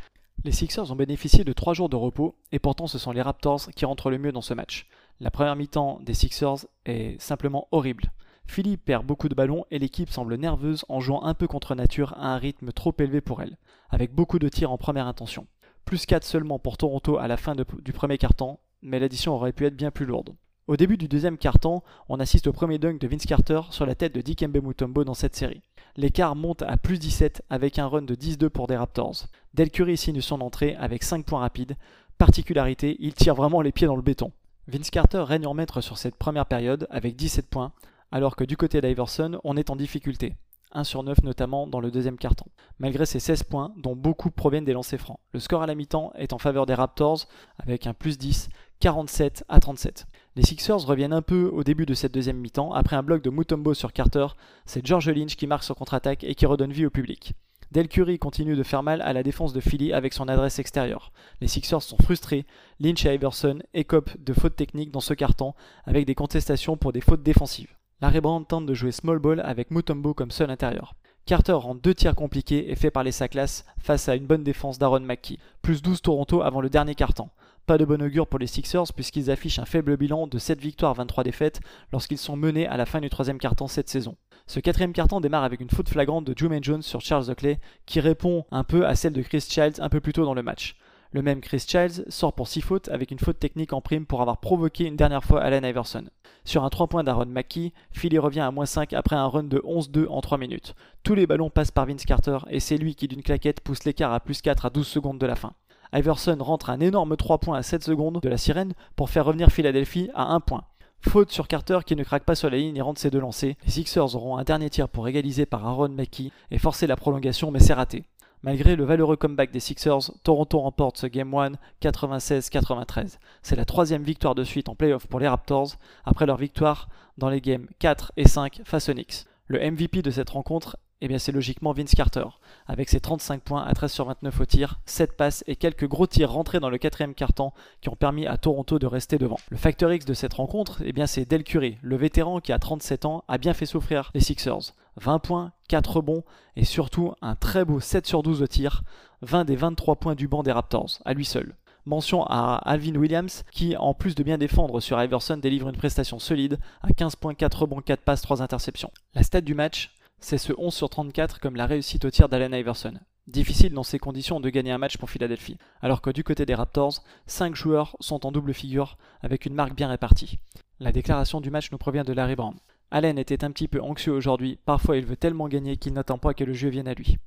[SPEAKER 1] Les Sixers ont bénéficié de 3 jours de repos, et pourtant ce sont les Raptors qui rentrent le mieux dans ce match. La première mi-temps des Sixers est simplement horrible. Philly perd beaucoup de ballons et l'équipe semble nerveuse en jouant un peu contre nature à un rythme trop élevé pour elle, avec beaucoup de tirs en première intention. Plus 4 seulement pour Toronto à la fin du premier quart-temps, mais l'addition aurait pu être bien plus lourde. Au début du deuxième quart-temps, on assiste au premier dunk de Vince Carter sur la tête de Dikembe Mutombo dans cette série. L'écart monte à plus 17 avec un run de 10-2 pour des Raptors. Del Curry signe son entrée avec 5 points rapides. Particularité, il tire vraiment les pieds dans le béton. Vince Carter règne en maître sur cette première période avec 17 points, alors que du côté d'Iverson, on est en difficulté. 1 sur 9 notamment dans le deuxième carton, malgré ses 16 points dont beaucoup proviennent des lancers francs. Le score à la mi-temps est en faveur des Raptors avec un plus 10, 47 à 37. Les Sixers reviennent un peu au début de cette deuxième mi-temps, après un bloc de Mutombo sur Carter, c'est George Lynch qui marque son contre-attaque et qui redonne vie au public. Del Curry continue de faire mal à la défense de Philly avec son adresse extérieure. Les Sixers sont frustrés, Lynch et Iverson écopent de fautes techniques dans ce carton avec des contestations pour des fautes défensives. Larry Brown tente de jouer small ball avec Mutombo comme seul intérieur. Carter rend deux tirs compliqués et fait parler sa classe face à une bonne défense d'Aaron McKee. Plus 12 Toronto avant le dernier carton. Pas de bon augure pour les Sixers puisqu'ils affichent un faible bilan de 7 victoires 23 défaites lorsqu'ils sont menés à la fin du troisième carton cette saison. Ce quatrième carton démarre avec une faute flagrante de Jumaine Jones sur Charles Oakley qui répond un peu à celle de Chris Childs un peu plus tôt dans le match. Le même Chris Childs sort pour 6 fautes avec une faute technique en prime pour avoir provoqué une dernière fois Allen Iverson. Sur un 3 points d'Aaron McKee, Philly revient à moins 5 après un run de 11-2 en 3 minutes. Tous les ballons passent par Vince Carter et c'est lui qui d'une claquette pousse l'écart à plus 4 à 12 secondes de la fin. Iverson rentre un énorme 3 points à 7 secondes de la sirène pour faire revenir Philadelphie à 1 point. Faute sur Carter qui ne craque pas sur la ligne et rentre ses deux lancers. Les Sixers auront un dernier tir pour égaliser par Aaron McKee et forcer la prolongation mais c'est raté. Malgré le valeureux comeback des Sixers, Toronto remporte ce Game 1 96-93. C'est la troisième victoire de suite en playoff pour les Raptors, après leur victoire dans les games 4 et 5 face aux Knicks. Le MVP de cette rencontre, eh bien c'est logiquement Vince Carter, avec ses 35 points à 13 sur 29 au tir, 7 passes et quelques gros tirs rentrés dans le quatrième carton qui ont permis à Toronto de rester devant. Le facteur X de cette rencontre, eh bien c'est Del Curry, le vétéran qui a 37 ans, a bien fait souffrir les Sixers. 20 points, 4 rebonds et surtout un très beau 7 sur 12 au tir, 20 des 23 points du banc des Raptors, à lui seul. Mention à Alvin Williams qui, en plus de bien défendre sur Iverson, délivre une prestation solide à 15 points, 4 rebonds, 4 passes, 3 interceptions. La stat du match, c'est ce 11 sur 34 comme la réussite au tir d'Allen Iverson. Difficile dans ces conditions de gagner un match pour Philadelphie, alors que du côté des Raptors, 5 joueurs sont en double figure avec une marque bien répartie. La déclaration du match nous provient de Larry Brown. Allen était un petit peu anxieux aujourd'hui, parfois il veut tellement gagner qu'il n'attend pas que le jeu vienne à lui.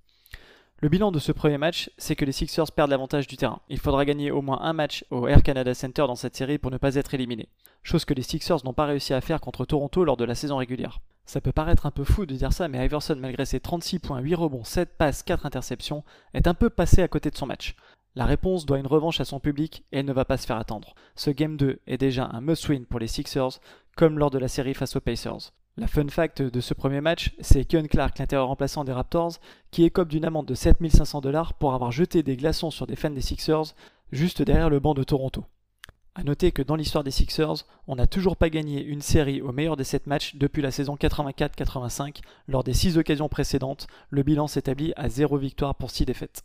[SPEAKER 1] Le bilan de ce premier match, c'est que les Sixers perdent l'avantage du terrain. Il faudra gagner au moins un match au Air Canada Center dans cette série pour ne pas être éliminé. Chose que les Sixers n'ont pas réussi à faire contre Toronto lors de la saison régulière. Ça peut paraître un peu fou de dire ça, mais Iverson, malgré ses 36 points, 8 rebonds, 7 passes, 4 interceptions, est un peu passé à côté de son match. La réponse doit une revanche à son public et elle ne va pas se faire attendre. Ce Game 2 est déjà un must-win pour les Sixers, comme lors de la série face aux Pacers. La fun fact de ce premier match, c'est Keon Clark, l'intérieur remplaçant des Raptors, qui écope d'une amende de 7500 dollars pour avoir jeté des glaçons sur des fans des Sixers juste derrière le banc de Toronto. A noter que dans l'histoire des Sixers, on n'a toujours pas gagné une série au meilleur des 7 matchs depuis la saison 84-85. Lors des 6 occasions précédentes, le bilan s'établit à 0 victoire pour 6 défaites.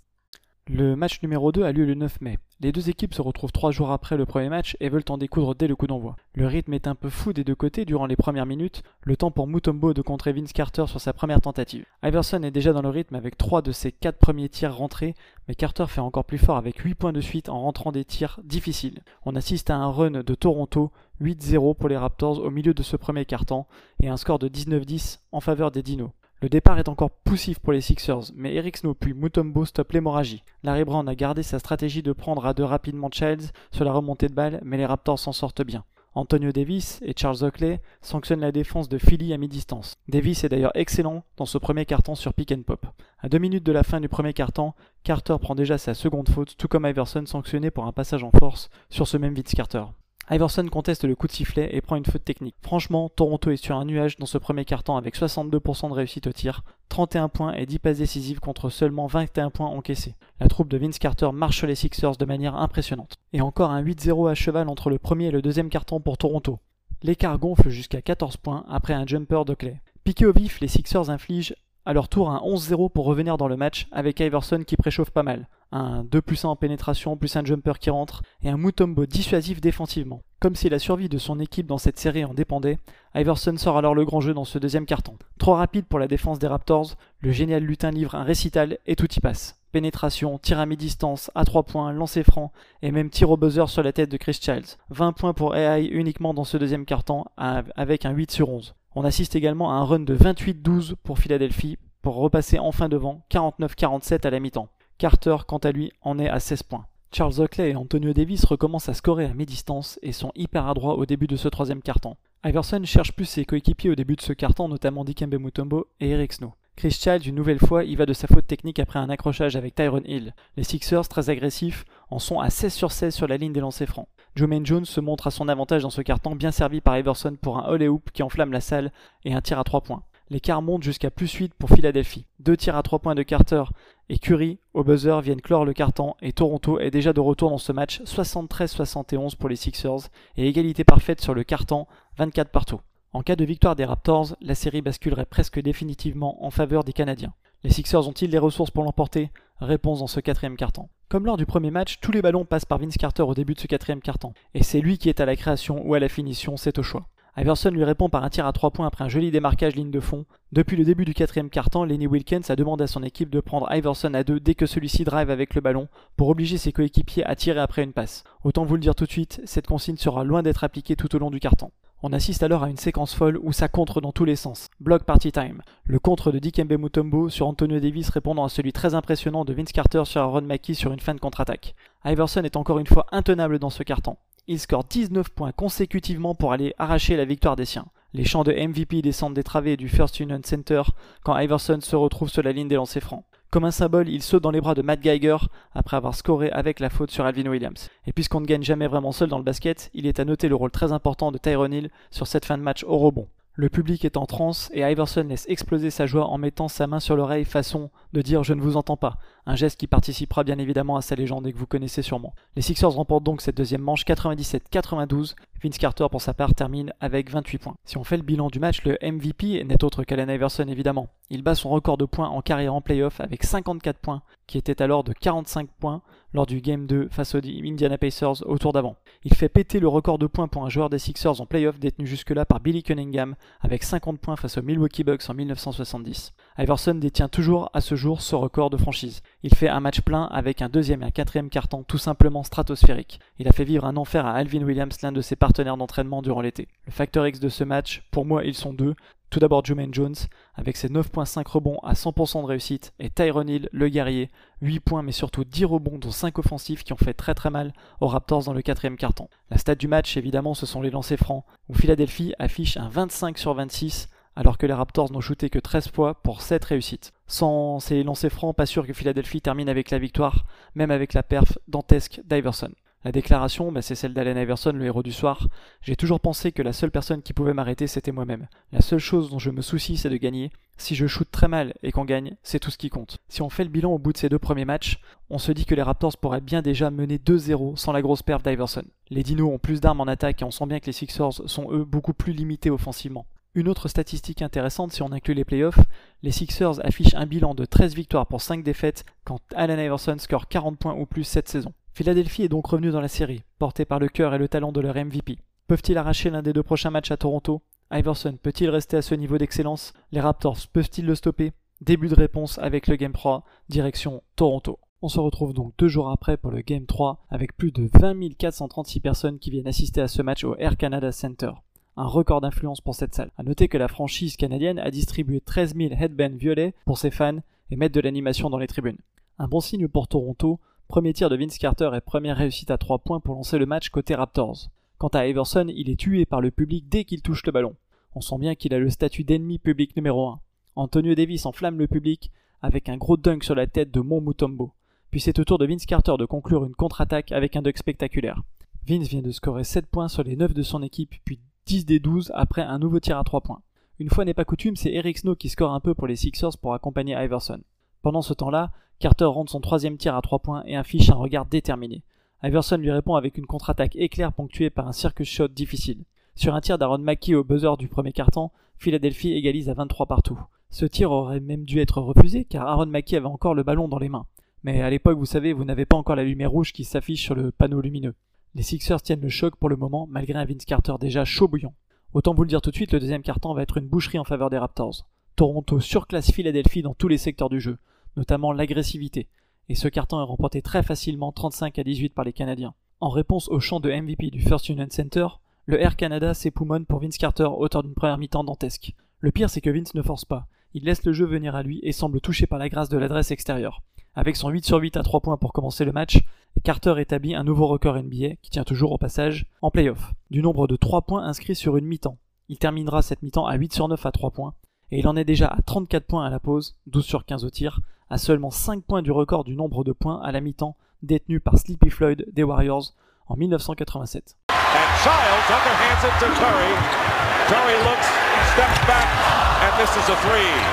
[SPEAKER 1] Le match numéro 2 a lieu le 9 mai. Les deux équipes se retrouvent trois jours après le premier match et veulent en découdre dès le coup d'envoi. Le rythme est un peu fou des deux côtés durant les premières minutes, le temps pour Mutombo de contrer Vince Carter sur sa première tentative. Iverson est déjà dans le rythme avec trois de ses quatre premiers tirs rentrés, mais Carter fait encore plus fort avec 8 points de suite en rentrant des tirs difficiles. On assiste à un run de Toronto, 8-0 pour les Raptors au milieu de ce premier carton et un score de 19-10 en faveur des Dinos. Le départ est encore poussif pour les Sixers, mais Eric Snow puis Mutombo stoppent l'hémorragie. Larry Brown a gardé sa stratégie de prendre à deux rapidement Childs sur la remontée de balle, mais les Raptors s'en sortent bien. Antonio Davis et Charles Oakley sanctionnent la défense de Philly à mi-distance. Davis est d'ailleurs excellent dans ce premier carton sur pick and pop. À deux minutes de la fin du premier carton, Carter prend déjà sa seconde faute, tout comme Iverson sanctionné pour un passage en force sur ce même Vince Carter. Iverson conteste le coup de sifflet et prend une faute technique. Franchement, Toronto est sur un nuage dans ce premier carton avec 62% de réussite au tir, 31 points et 10 passes décisives contre seulement 21 points encaissés. La troupe de Vince Carter marche sur les Sixers de manière impressionnante. Et encore un 8-0 à cheval entre le premier et le deuxième carton pour Toronto. L'écart gonfle jusqu'à 14 points après un jumper de clé. Piqué au vif, les Sixers infligent à leur tour un 11-0 pour revenir dans le match avec Iverson qui préchauffe pas mal. Un 2 plus 1 en pénétration, plus un jumper qui rentre et un Mutombo dissuasif défensivement. Comme si la survie de son équipe dans cette série en dépendait, Iverson sort alors le grand jeu dans ce deuxième carton. Trop rapide pour la défense des Raptors, le génial lutin livre un récital et tout y passe. Pénétration, tir à mi-distance, à 3 points, lancer franc et même tir au buzzer sur la tête de Chris Childs. 20 points pour AI uniquement dans ce deuxième carton avec un 8 sur 11. On assiste également à un run de 28-12 pour Philadelphie pour repasser enfin devant 49-47 à la mi-temps. Carter, quant à lui, en est à 16 points. Charles Oakley et Antonio Davis recommencent à scorer à mi-distance et sont hyper adroits au début de ce troisième carton. Iverson cherche plus ses coéquipiers au début de ce carton, notamment Dikembe Mutombo et Eric Snow. Chris Child, une nouvelle fois, y va de sa faute technique après un accrochage avec Tyron Hill. Les Sixers, très agressifs, en sont à 16 sur 16 sur la ligne des lancers francs. Joe Jones se montre à son avantage dans ce carton, bien servi par Iverson pour un holly hoop qui enflamme la salle et un tir à 3 points. L'écart monte jusqu'à plus 8 pour Philadelphie. Deux tirs à 3 points de Carter et Curry au buzzer viennent clore le carton et Toronto est déjà de retour dans ce match 73-71 pour les Sixers et égalité parfaite sur le carton 24 partout. En cas de victoire des Raptors, la série basculerait presque définitivement en faveur des Canadiens. Les Sixers ont-ils les ressources pour l'emporter? Réponse dans ce quatrième carton. Comme lors du premier match, tous les ballons passent par Vince Carter au début de ce quatrième carton. Et c'est lui qui est à la création ou à la finition, c'est au choix. Iverson lui répond par un tir à 3 points après un joli démarquage ligne de fond. Depuis le début du quatrième quart-temps, Lenny Wilkins a demandé à son équipe de prendre Iverson à deux dès que celui-ci drive avec le ballon pour obliger ses coéquipiers à tirer après une passe. Autant vous le dire tout de suite, cette consigne sera loin d'être appliquée tout au long du carton. On assiste alors à une séquence folle où ça contre dans tous les sens. Block party time. Le contre de Dikembe Mutombo sur Antonio Davis répondant à celui très impressionnant de Vince Carter sur Aaron Mackie sur une fin de contre-attaque. Iverson est encore une fois intenable dans ce carton. Il score 19 points consécutivement pour aller arracher la victoire des siens. Les chants de MVP descendent des travées du First Union Center quand Iverson se retrouve sur la ligne des lancers francs. Comme un symbole, il saute dans les bras de Matt Geiger après avoir scoré avec la faute sur Alvin Williams. Et puisqu'on ne gagne jamais vraiment seul dans le basket, il est à noter le rôle très important de Tyrone Hill sur cette fin de match au rebond. Le public est en transe et Iverson laisse exploser sa joie en mettant sa main sur l'oreille façon de dire je ne vous entends pas, un geste qui participera bien évidemment à sa légende et que vous connaissez sûrement. Les Sixers remportent donc cette deuxième manche 97-92, Vince Carter pour sa part termine avec 28 points. Si on fait le bilan du match, le MVP n'est autre qu'Allen Iverson évidemment. Il bat son record de points en carrière en playoff avec 54 points, qui était alors de 45 points lors du Game 2 face aux Indiana Pacers au tour d'avant. Il fait péter le record de points pour un joueur des Sixers en playoff détenu jusque-là par Billy Cunningham avec 50 points face aux Milwaukee Bucks en 1970. Iverson détient toujours à ce jour ce record de franchise. Il fait un match plein avec un deuxième et un quatrième carton tout simplement stratosphérique. Il a fait vivre un enfer à Alvin Williams, l'un de ses partenaires d'entraînement durant l'été. Le facteur X de ce match, pour moi ils sont deux, tout d'abord Jumaine Jones, avec ses 9.5 rebonds à 100% de réussite, et Tyrone Hill, le guerrier, 8 points mais surtout 10 rebonds dont 5 offensifs qui ont fait très très mal aux Raptors dans le quatrième carton. La stat du match évidemment ce sont les lancers francs, où Philadelphie affiche un 25 sur 26 alors que les Raptors n'ont shooté que 13 fois pour 7 réussites. Sans ces lancers francs, pas sûr que Philadelphie termine avec la victoire, même avec la perf dantesque d'Iverson. La déclaration, bah, c'est celle d'Allen Iverson, le héros du soir. J'ai toujours pensé que la seule personne qui pouvait m'arrêter, c'était moi-même. La seule chose dont je me soucie, c'est de gagner. Si je shoot très mal et qu'on gagne, c'est tout ce qui compte. Si on fait le bilan au bout de ces deux premiers matchs, on se dit que les Raptors pourraient bien déjà mener 2-0 sans la grosse perf d'Iverson. Les Dinos ont plus d'armes en attaque et on sent bien que les Sixers sont eux beaucoup plus limités offensivement. Une autre statistique intéressante si on inclut les playoffs, les Sixers affichent un bilan de 13 victoires pour 5 défaites quand Allen Iverson score 40 points ou plus cette saison. Philadelphie est donc revenu dans la série, porté par le cœur et le talent de leur MVP. Peuvent-ils arracher l'un des deux prochains matchs à Toronto? Iverson peut-il rester à ce niveau d'excellence? Les Raptors peuvent-ils le stopper? Début de réponse avec le Game 3, direction Toronto. On se retrouve donc deux jours après pour le Game 3 avec plus de 20 436 personnes qui viennent assister à ce match au Air Canada Center. Un record d'influence pour cette salle. A noter que la franchise canadienne a distribué 13 000 headbands violets pour ses fans et mettre de l'animation dans les tribunes. Un bon signe pour Toronto Premier tir de Vince Carter et première réussite à 3 points pour lancer le match côté Raptors. Quant à Iverson, il est tué par le public dès qu'il touche le ballon. On sent bien qu'il a le statut d'ennemi public numéro 1. Antonio Davis enflamme le public avec un gros dunk sur la tête de Mon Mutombo. Puis c'est au tour de Vince Carter de conclure une contre-attaque avec un dunk spectaculaire. Vince vient de scorer 7 points sur les 9 de son équipe, puis 10 des 12 après un nouveau tir à 3 points. Une fois n'est pas coutume, c'est Eric Snow qui score un peu pour les Sixers pour accompagner Iverson. Pendant ce temps-là, Carter rentre son troisième tir à 3 points et affiche un regard déterminé. Iverson lui répond avec une contre-attaque éclair ponctuée par un circus shot difficile. Sur un tir d'Aaron Mackey au buzzer du premier carton, Philadelphie égalise à 23 partout. Ce tir aurait même dû être refusé car Aaron Mackey avait encore le ballon dans les mains. Mais à l'époque, vous savez, vous n'avez pas encore la lumière rouge qui s'affiche sur le panneau lumineux. Les Sixers tiennent le choc pour le moment, malgré un Vince Carter déjà chaud bouillant. Autant vous le dire tout de suite, le deuxième carton va être une boucherie en faveur des Raptors. Toronto surclasse Philadelphie dans tous les secteurs du jeu notamment l'agressivité, et ce carton est remporté très facilement 35 à 18 par les Canadiens. En réponse au chant de MVP du First Union Center, le Air Canada s'époumonne pour Vince Carter, auteur d'une première mi-temps dantesque. Le pire, c'est que Vince ne force pas. Il laisse le jeu venir à lui et semble touché par la grâce de l'adresse extérieure. Avec son 8 sur 8 à 3 points pour commencer le match, Carter établit un nouveau record NBA, qui tient toujours au passage, en playoff, du nombre de 3 points inscrits sur une mi-temps. Il terminera cette mi-temps à 8 sur 9 à 3 points, et il en est déjà à 34 points à la pause, 12 sur 15 au tir, à seulement 5 points du record du nombre de points à la mi-temps détenu par Sleepy Floyd des Warriors en 1987.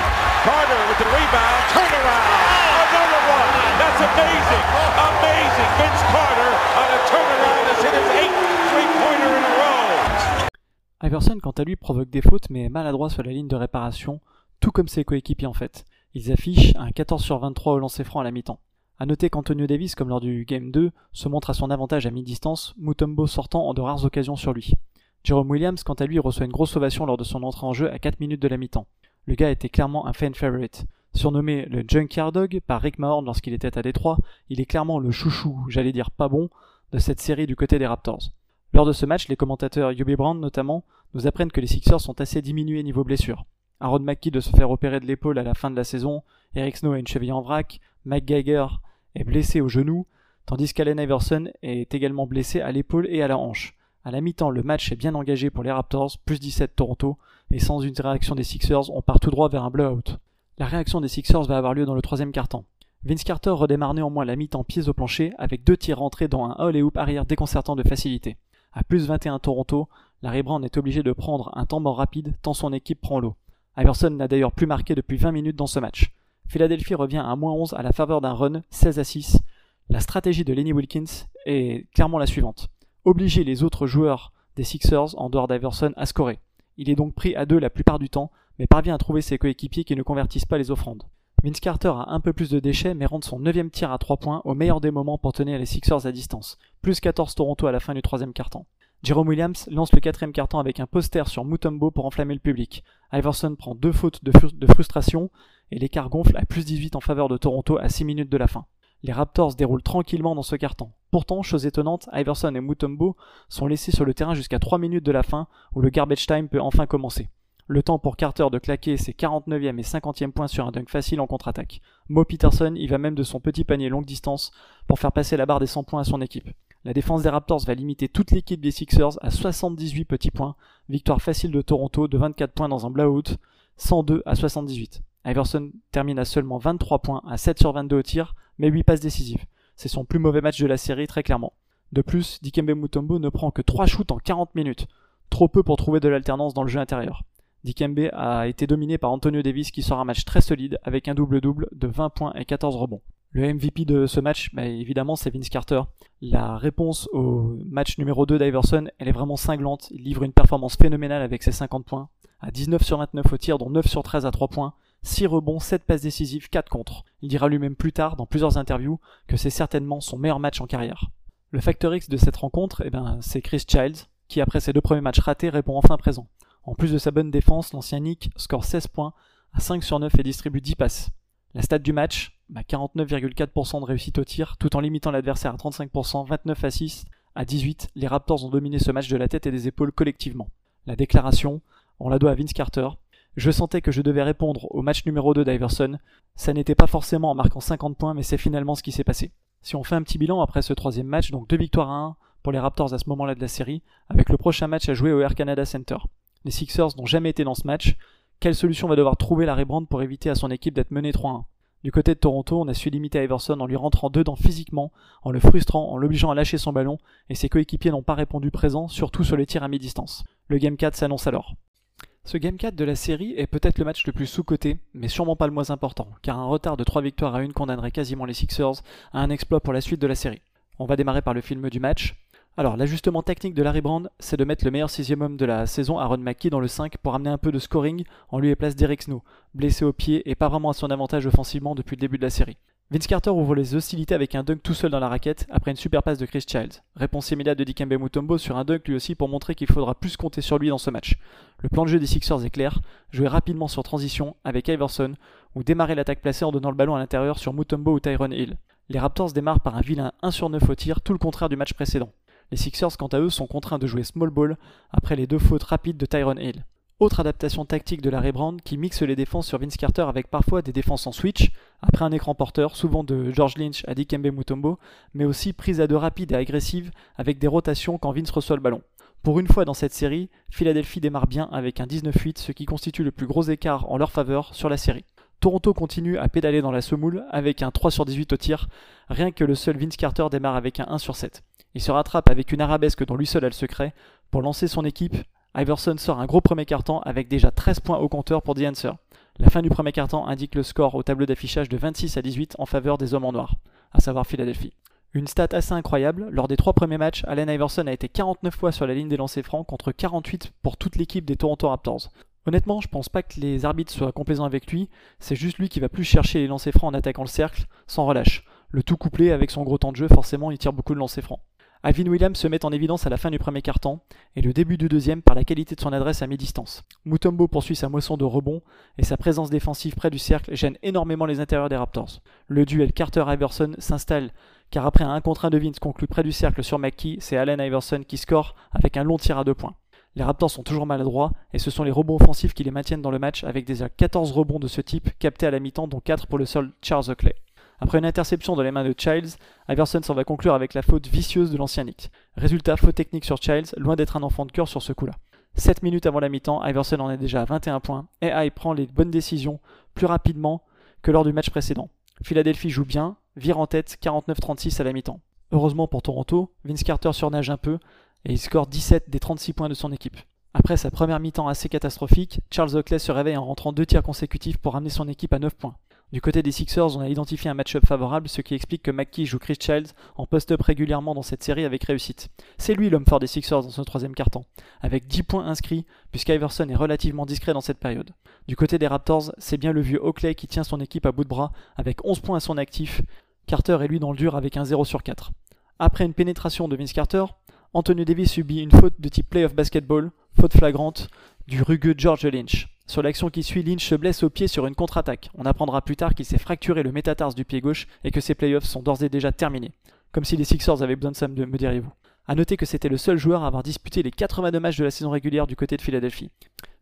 [SPEAKER 4] And Carter with the rebound, turnaround. One. That's amazing. Amazing. Vince Carter on a turnaround has hit his three-pointer in a.
[SPEAKER 1] Iverson, quant à lui, provoque des fautes mais est maladroit sur la ligne de réparation, tout comme ses coéquipiers en fait. Ils affichent un 14 sur 23 au lancer franc à la mi-temps. A noter qu'Antonio Davis, comme lors du Game 2, se montre à son avantage à mi-distance, Mutombo sortant en de rares occasions sur lui. Jerome Williams, quant à lui, reçoit une grosse ovation lors de son entrée en jeu à 4 minutes de la mi-temps. Le gars était clairement un fan favorite. Surnommé le Junkyard Dog par Rick Mahorn lorsqu'il était à Détroit, il est clairement le chouchou, j'allais dire pas bon, de cette série du côté des Raptors. Lors de ce match, les commentateurs Yubi Brown notamment nous apprennent que les Sixers sont assez diminués niveau blessure. Aaron McKee de se faire opérer de l'épaule à la fin de la saison, Eric Snow a une cheville en vrac, Mike Geiger est blessé au genou, tandis qu'Allen Iverson est également blessé à l'épaule et à la hanche. À la mi-temps, le match est bien engagé pour les Raptors, plus 17 Toronto, et sans une réaction des Sixers, on part tout droit vers un blowout. La réaction des Sixers va avoir lieu dans le troisième quart-temps. Vince Carter redémarre néanmoins la mi-temps pieds au plancher avec deux tirs rentrés dans un all-et-hoop arrière déconcertant de facilité. À plus 21 Toronto, Larry Brown est obligé de prendre un temps mort rapide tant son équipe prend l'eau. Iverson n'a d'ailleurs plus marqué depuis 20 minutes dans ce match. Philadelphie revient à moins 11 à la faveur d'un run 16 à 6. La stratégie de Lenny Wilkins est clairement la suivante. Obliger les autres joueurs des Sixers en dehors d'Iverson à scorer. Il est donc pris à deux la plupart du temps, mais parvient à trouver ses coéquipiers qui ne convertissent pas les offrandes. Vince Carter a un peu plus de déchets mais rentre son 9 tir à 3 points au meilleur des moments pour tenir les Sixers à distance. Plus 14 Toronto à la fin du troisième quart-temps. Jerome Williams lance le quatrième quart-temps avec un poster sur Mutombo pour enflammer le public. Iverson prend deux fautes de, de frustration et l'écart gonfle à plus 18 en faveur de Toronto à 6 minutes de la fin. Les Raptors déroulent tranquillement dans ce quart-temps. Pourtant, chose étonnante, Iverson et Mutombo sont laissés sur le terrain jusqu'à 3 minutes de la fin où le garbage time peut enfin commencer. Le temps pour Carter de claquer ses 49e et 50e points sur un dunk facile en contre-attaque. Mo Peterson y va même de son petit panier longue distance pour faire passer la barre des 100 points à son équipe. La défense des Raptors va limiter toute l'équipe des Sixers à 78 petits points. Victoire facile de Toronto de 24 points dans un blowout, 102 à 78. Iverson termine à seulement 23 points à 7 sur 22 au tir, mais 8 passes décisives. C'est son plus mauvais match de la série très clairement. De plus, Dikembe Mutombo ne prend que 3 shoots en 40 minutes, trop peu pour trouver de l'alternance dans le jeu intérieur. Dikembe a été dominé par Antonio Davis qui sort un match très solide avec un double-double de 20 points et 14 rebonds. Le MVP de ce match, bah, évidemment, c'est Vince Carter. La réponse au match numéro 2 d'Iverson, elle est vraiment cinglante. Il livre une performance phénoménale avec ses 50 points, à 19 sur 29 au tir, dont 9 sur 13 à 3 points, 6 rebonds, 7 passes décisives, 4 contre. Il dira lui-même plus tard, dans plusieurs interviews, que c'est certainement son meilleur match en carrière. Le facteur X de cette rencontre, eh ben, c'est Chris Childs, qui après ses deux premiers matchs ratés répond enfin présent. En plus de sa bonne défense, l'ancien Nick score 16 points à 5 sur 9 et distribue 10 passes. La stat du match, 49,4% bah, de réussite au tir, tout en limitant l'adversaire à 35%, 29 à 6 à 18, les Raptors ont dominé ce match de la tête et des épaules collectivement. La déclaration, on la doit à Vince Carter. Je sentais que je devais répondre au match numéro 2 d'Iverson. Ça n'était pas forcément en marquant 50 points, mais c'est finalement ce qui s'est passé. Si on fait un petit bilan après ce troisième match, donc deux victoires à 1 pour les Raptors à ce moment-là de la série, avec le prochain match à jouer au Air Canada Center. Les Sixers n'ont jamais été dans ce match. Quelle solution va devoir trouver Larry Brand pour éviter à son équipe d'être mené 3-1 Du côté de Toronto, on a su limiter Iverson en lui rentrant dedans physiquement, en le frustrant, en l'obligeant à lâcher son ballon, et ses coéquipiers n'ont pas répondu présent, surtout sur les tirs à mi-distance. Le Game 4 s'annonce alors. Ce Game 4 de la série est peut-être le match le plus sous-coté, mais sûrement pas le moins important, car un retard de 3 victoires à 1 condamnerait quasiment les Sixers à un exploit pour la suite de la série. On va démarrer par le film du match. Alors, l'ajustement technique de Larry Brand, c'est de mettre le meilleur sixième homme de la saison, Aaron McKee, dans le 5 pour amener un peu de scoring en lui et place d'Eric Snow, blessé au pied et pas vraiment à son avantage offensivement depuis le début de la série. Vince Carter ouvre les hostilités avec un dunk tout seul dans la raquette après une super passe de Chris Childs. Réponse immédiate de Dikembe Mutombo sur un dunk lui aussi pour montrer qu'il faudra plus compter sur lui dans ce match. Le plan de jeu des Sixers est clair, jouer rapidement sur transition avec Iverson ou démarrer l'attaque placée en donnant le ballon à l'intérieur sur Mutombo ou Tyrone Hill. Les Raptors démarrent par un vilain 1 sur 9 au tir, tout le contraire du match précédent. Les Sixers, quant à eux, sont contraints de jouer small ball après les deux fautes rapides de Tyrone Hill. Autre adaptation tactique de Larry Brand qui mixe les défenses sur Vince Carter avec parfois des défenses en switch, après un écran porteur, souvent de George Lynch à Dikembe Mutombo, mais aussi prise à deux rapides et agressives avec des rotations quand Vince reçoit le ballon. Pour une fois dans cette série, Philadelphie démarre bien avec un 19-8, ce qui constitue le plus gros écart en leur faveur sur la série. Toronto continue à pédaler dans la semoule avec un 3 sur 18 au tir, rien que le seul Vince Carter démarre avec un 1 sur 7. Il se rattrape avec une arabesque dont lui seul a le secret. Pour lancer son équipe, Iverson sort un gros premier carton avec déjà 13 points au compteur pour The Answer. La fin du premier carton indique le score au tableau d'affichage de 26 à 18 en faveur des hommes en noir, à savoir Philadelphie. Une stat assez incroyable, lors des trois premiers matchs, Allen Iverson a été 49 fois sur la ligne des lancers francs contre 48 pour toute l'équipe des Toronto Raptors. Honnêtement, je pense pas que les arbitres soient complaisants avec lui, c'est juste lui qui va plus chercher les lancers francs en attaquant le cercle, sans relâche. Le tout couplé avec son gros temps de jeu, forcément il tire beaucoup de lancers francs. Alvin Williams se met en évidence à la fin du premier quart-temps et le début du deuxième par la qualité de son adresse à mi-distance. Mutombo poursuit sa moisson de rebond et sa présence défensive près du cercle gêne énormément les intérieurs des Raptors. Le duel Carter-Iverson s'installe car après un 1 contre 1 de Vince conclu près du cercle sur McKee, c'est Allen Iverson qui score avec un long tir à deux points. Les Raptors sont toujours maladroits et ce sont les rebonds offensifs qui les maintiennent dans le match avec déjà 14 rebonds de ce type captés à la mi-temps dont 4 pour le seul Charles Oakley. Après une interception dans les mains de Childs, Iverson s'en va conclure avec la faute vicieuse de l'ancien Nick. Résultat, faute technique sur Childs, loin d'être un enfant de cœur sur ce coup-là. 7 minutes avant la mi-temps, Iverson en est déjà à 21 points et I prend les bonnes décisions plus rapidement que lors du match précédent. Philadelphie joue bien, vire en tête 49-36 à la mi-temps. Heureusement pour Toronto, Vince Carter surnage un peu et il score 17 des 36 points de son équipe. Après sa première mi-temps assez catastrophique, Charles Oakley se réveille en rentrant deux tirs consécutifs pour ramener son équipe à 9 points. Du côté des Sixers, on a identifié un match-up favorable, ce qui explique que McKee joue Chris Childs en post-up régulièrement dans cette série avec réussite. C'est lui l'homme fort des Sixers dans ce troisième carton, avec 10 points inscrits, puisqu'Iverson est relativement discret dans cette période. Du côté des Raptors, c'est bien le vieux Oakley qui tient son équipe à bout de bras, avec 11 points à son actif. Carter est lui dans le dur avec un 0 sur 4. Après une pénétration de Vince Carter, Anthony Davis subit une faute de type playoff basketball, faute flagrante, du rugueux George Lynch. Sur l'action qui suit, Lynch se blesse au pied sur une contre-attaque. On apprendra plus tard qu'il s'est fracturé le métatarse du pied gauche et que ses playoffs sont d'ores et déjà terminés. Comme si les Sixers avaient besoin de ça, me diriez-vous. A noter que c'était le seul joueur à avoir disputé les 82 matchs de la saison régulière du côté de Philadelphie.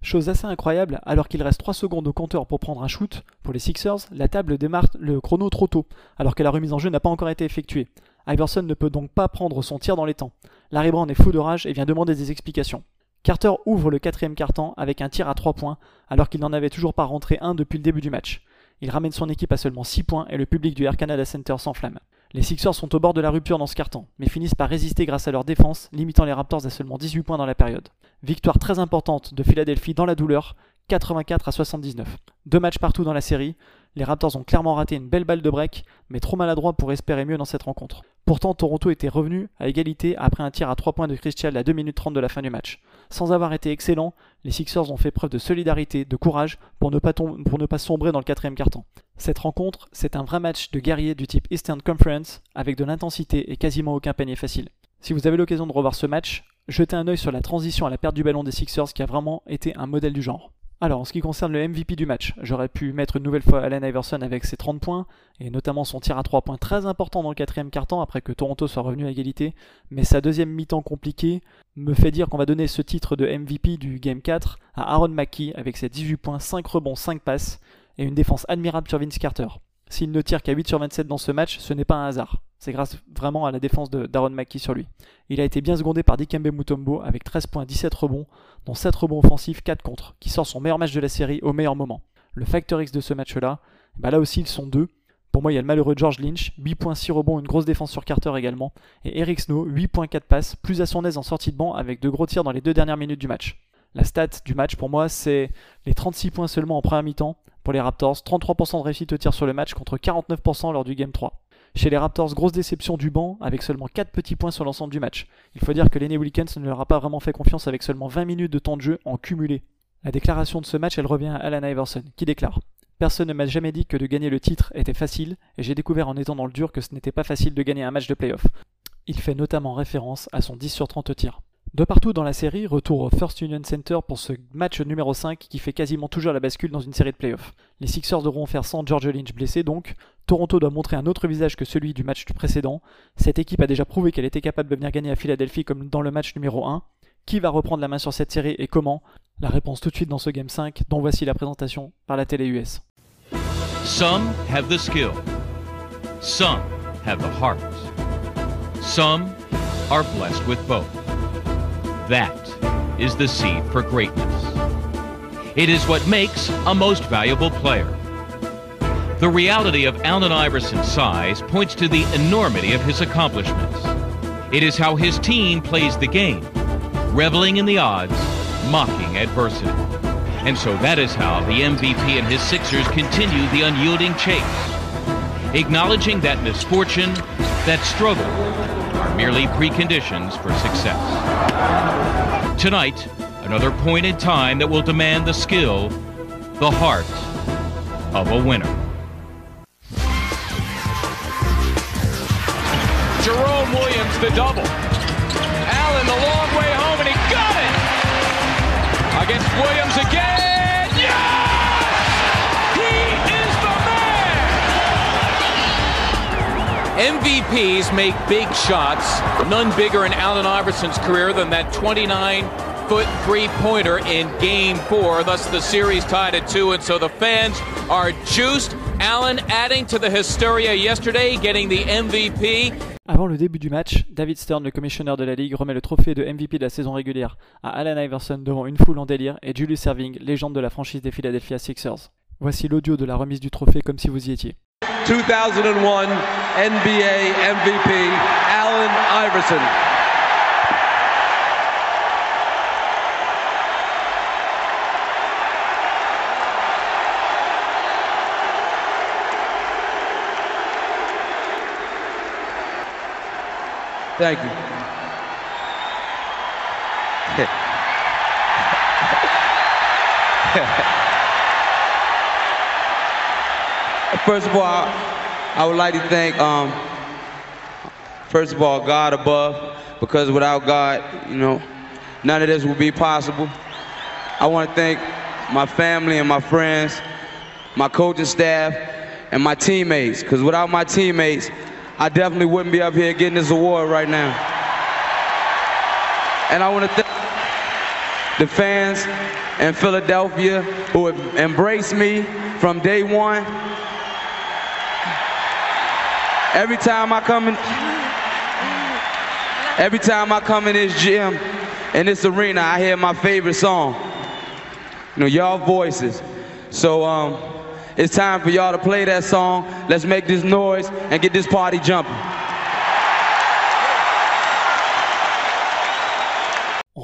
[SPEAKER 1] Chose assez incroyable, alors qu'il reste 3 secondes au compteur pour prendre un shoot, pour les Sixers, la table démarre le chrono trop tôt, alors que la remise en jeu n'a pas encore été effectuée. Iverson ne peut donc pas prendre son tir dans les temps. Larry Brown est fou de rage et vient demander des explications. Carter ouvre le quatrième carton avec un tir à 3 points, alors qu'il n'en avait toujours pas rentré un depuis le début du match. Il ramène son équipe à seulement 6 points et le public du Air Canada Center s'enflamme. Les Sixers sont au bord de la rupture dans ce carton, mais finissent par résister grâce à leur défense, limitant les Raptors à seulement 18 points dans la période. Victoire très importante de Philadelphie dans la douleur, 84 à 79. Deux matchs partout dans la série, les Raptors ont clairement raté une belle balle de break, mais trop maladroits pour espérer mieux dans cette rencontre. Pourtant, Toronto était revenu à égalité après un tir à 3 points de Christian à 2 minutes 30 de la fin du match. Sans avoir été excellents, les Sixers ont fait preuve de solidarité, de courage pour ne pas, pour ne pas sombrer dans le quatrième carton. Cette rencontre, c'est un vrai match de guerrier du type Eastern Conference, avec de l'intensité et quasiment aucun panier facile. Si vous avez l'occasion de revoir ce match, jetez un œil sur la transition à la perte du ballon des Sixers qui a vraiment été un modèle du genre. Alors, en ce qui concerne le MVP du match, j'aurais pu mettre une nouvelle fois Allen Iverson avec ses 30 points, et notamment son tir à 3 points très important dans le quatrième quart-temps après que Toronto soit revenu à égalité, mais sa deuxième mi-temps compliquée me fait dire qu'on va donner ce titre de MVP du Game 4 à Aaron McKee avec ses 18 points, 5 rebonds, 5 passes, et une défense admirable sur Vince Carter. S'il ne tire qu'à 8 sur 27 dans ce match, ce n'est pas un hasard. C'est grâce vraiment à la défense d'Aaron McKee sur lui. Il a été bien secondé par Dikembe Mutombo avec 13 points, 17 rebonds, dont 7 rebonds offensifs, 4 contre, qui sort son meilleur match de la série au meilleur moment. Le facteur X de ce match-là, bah là aussi ils sont deux. Pour moi, il y a le malheureux George Lynch, 8 points, 6 rebonds, une grosse défense sur Carter également, et Eric Snow, 8 points, 4 passes, plus à son aise en sortie de banc avec de gros tirs dans les deux dernières minutes du match. La stat du match pour moi, c'est les 36 points seulement en première mi-temps pour les Raptors, 33% de réussite au tir sur le match contre 49% lors du Game 3. Chez les Raptors, grosse déception du banc avec seulement 4 petits points sur l'ensemble du match. Il faut dire que Lenny Wilkins ne leur a pas vraiment fait confiance avec seulement 20 minutes de temps de jeu en cumulé. La déclaration de ce match, elle revient à Alan Iverson, qui déclare Personne ne m'a jamais dit que de gagner le titre était facile, et j'ai découvert en étant dans le dur que ce n'était pas facile de gagner un match de playoff. Il fait notamment référence à son 10 sur 30 tirs. De partout dans la série, retour au First Union Center pour ce match numéro 5 qui fait quasiment toujours la bascule dans une série de playoffs. Les Sixers devront faire sans George Lynch blessé donc. Toronto doit montrer un autre visage que celui du match précédent. Cette équipe a déjà prouvé qu'elle était capable de venir gagner à Philadelphie comme dans le match numéro 1. Qui va reprendre la main sur cette série et comment? La réponse tout de suite dans ce Game 5 dont voici la présentation par la télé US.
[SPEAKER 3] Some have the skill. Some have the heart. Some are blessed with both. That is the seed for greatness. It is what makes a most valuable player. The reality of Allen Iverson's size points to the enormity of his accomplishments. It is how his team plays the game, reveling in the odds, mocking adversity. And so that is how the MVP and his Sixers continue the unyielding chase, acknowledging that misfortune, that struggle, are merely preconditions for success. Tonight, another point in time that will demand the skill, the heart of a winner.
[SPEAKER 4] Jerome Williams, the double. Allen, the long way home, and he got it! Against Williams again. Yes! He is the man!
[SPEAKER 13] MVPs make big shots. None bigger in Allen Iverson's career than that 29 foot three pointer in game four. Thus, the series tied at two, and so the fans are juiced. Allen adding to the hysteria yesterday, getting the MVP.
[SPEAKER 1] Avant le début du match, David Stern, le commissionnaire de la ligue, remet le trophée de MVP de la saison régulière à Allen Iverson devant une foule en délire et Julius Serving, légende de la franchise des Philadelphia Sixers. Voici l'audio de la remise du trophée comme si vous y étiez.
[SPEAKER 14] 2001 NBA MVP, Allen Iverson. Thank you.
[SPEAKER 7] First of all, I would like to thank, um, first of all, God above, because without God, you know, none of this would be possible. I want to thank my family and my friends, my coaching staff, and my teammates, because without my teammates, I definitely wouldn't be up here getting this award right now. And I want to thank the fans in Philadelphia who have embraced me from day one. Every time I come in, every time I come in this gym, in this arena, I hear my favorite song. You know, y'all voices. So um, it's time for y'all to play that song. Let's make this noise and get this party jumping.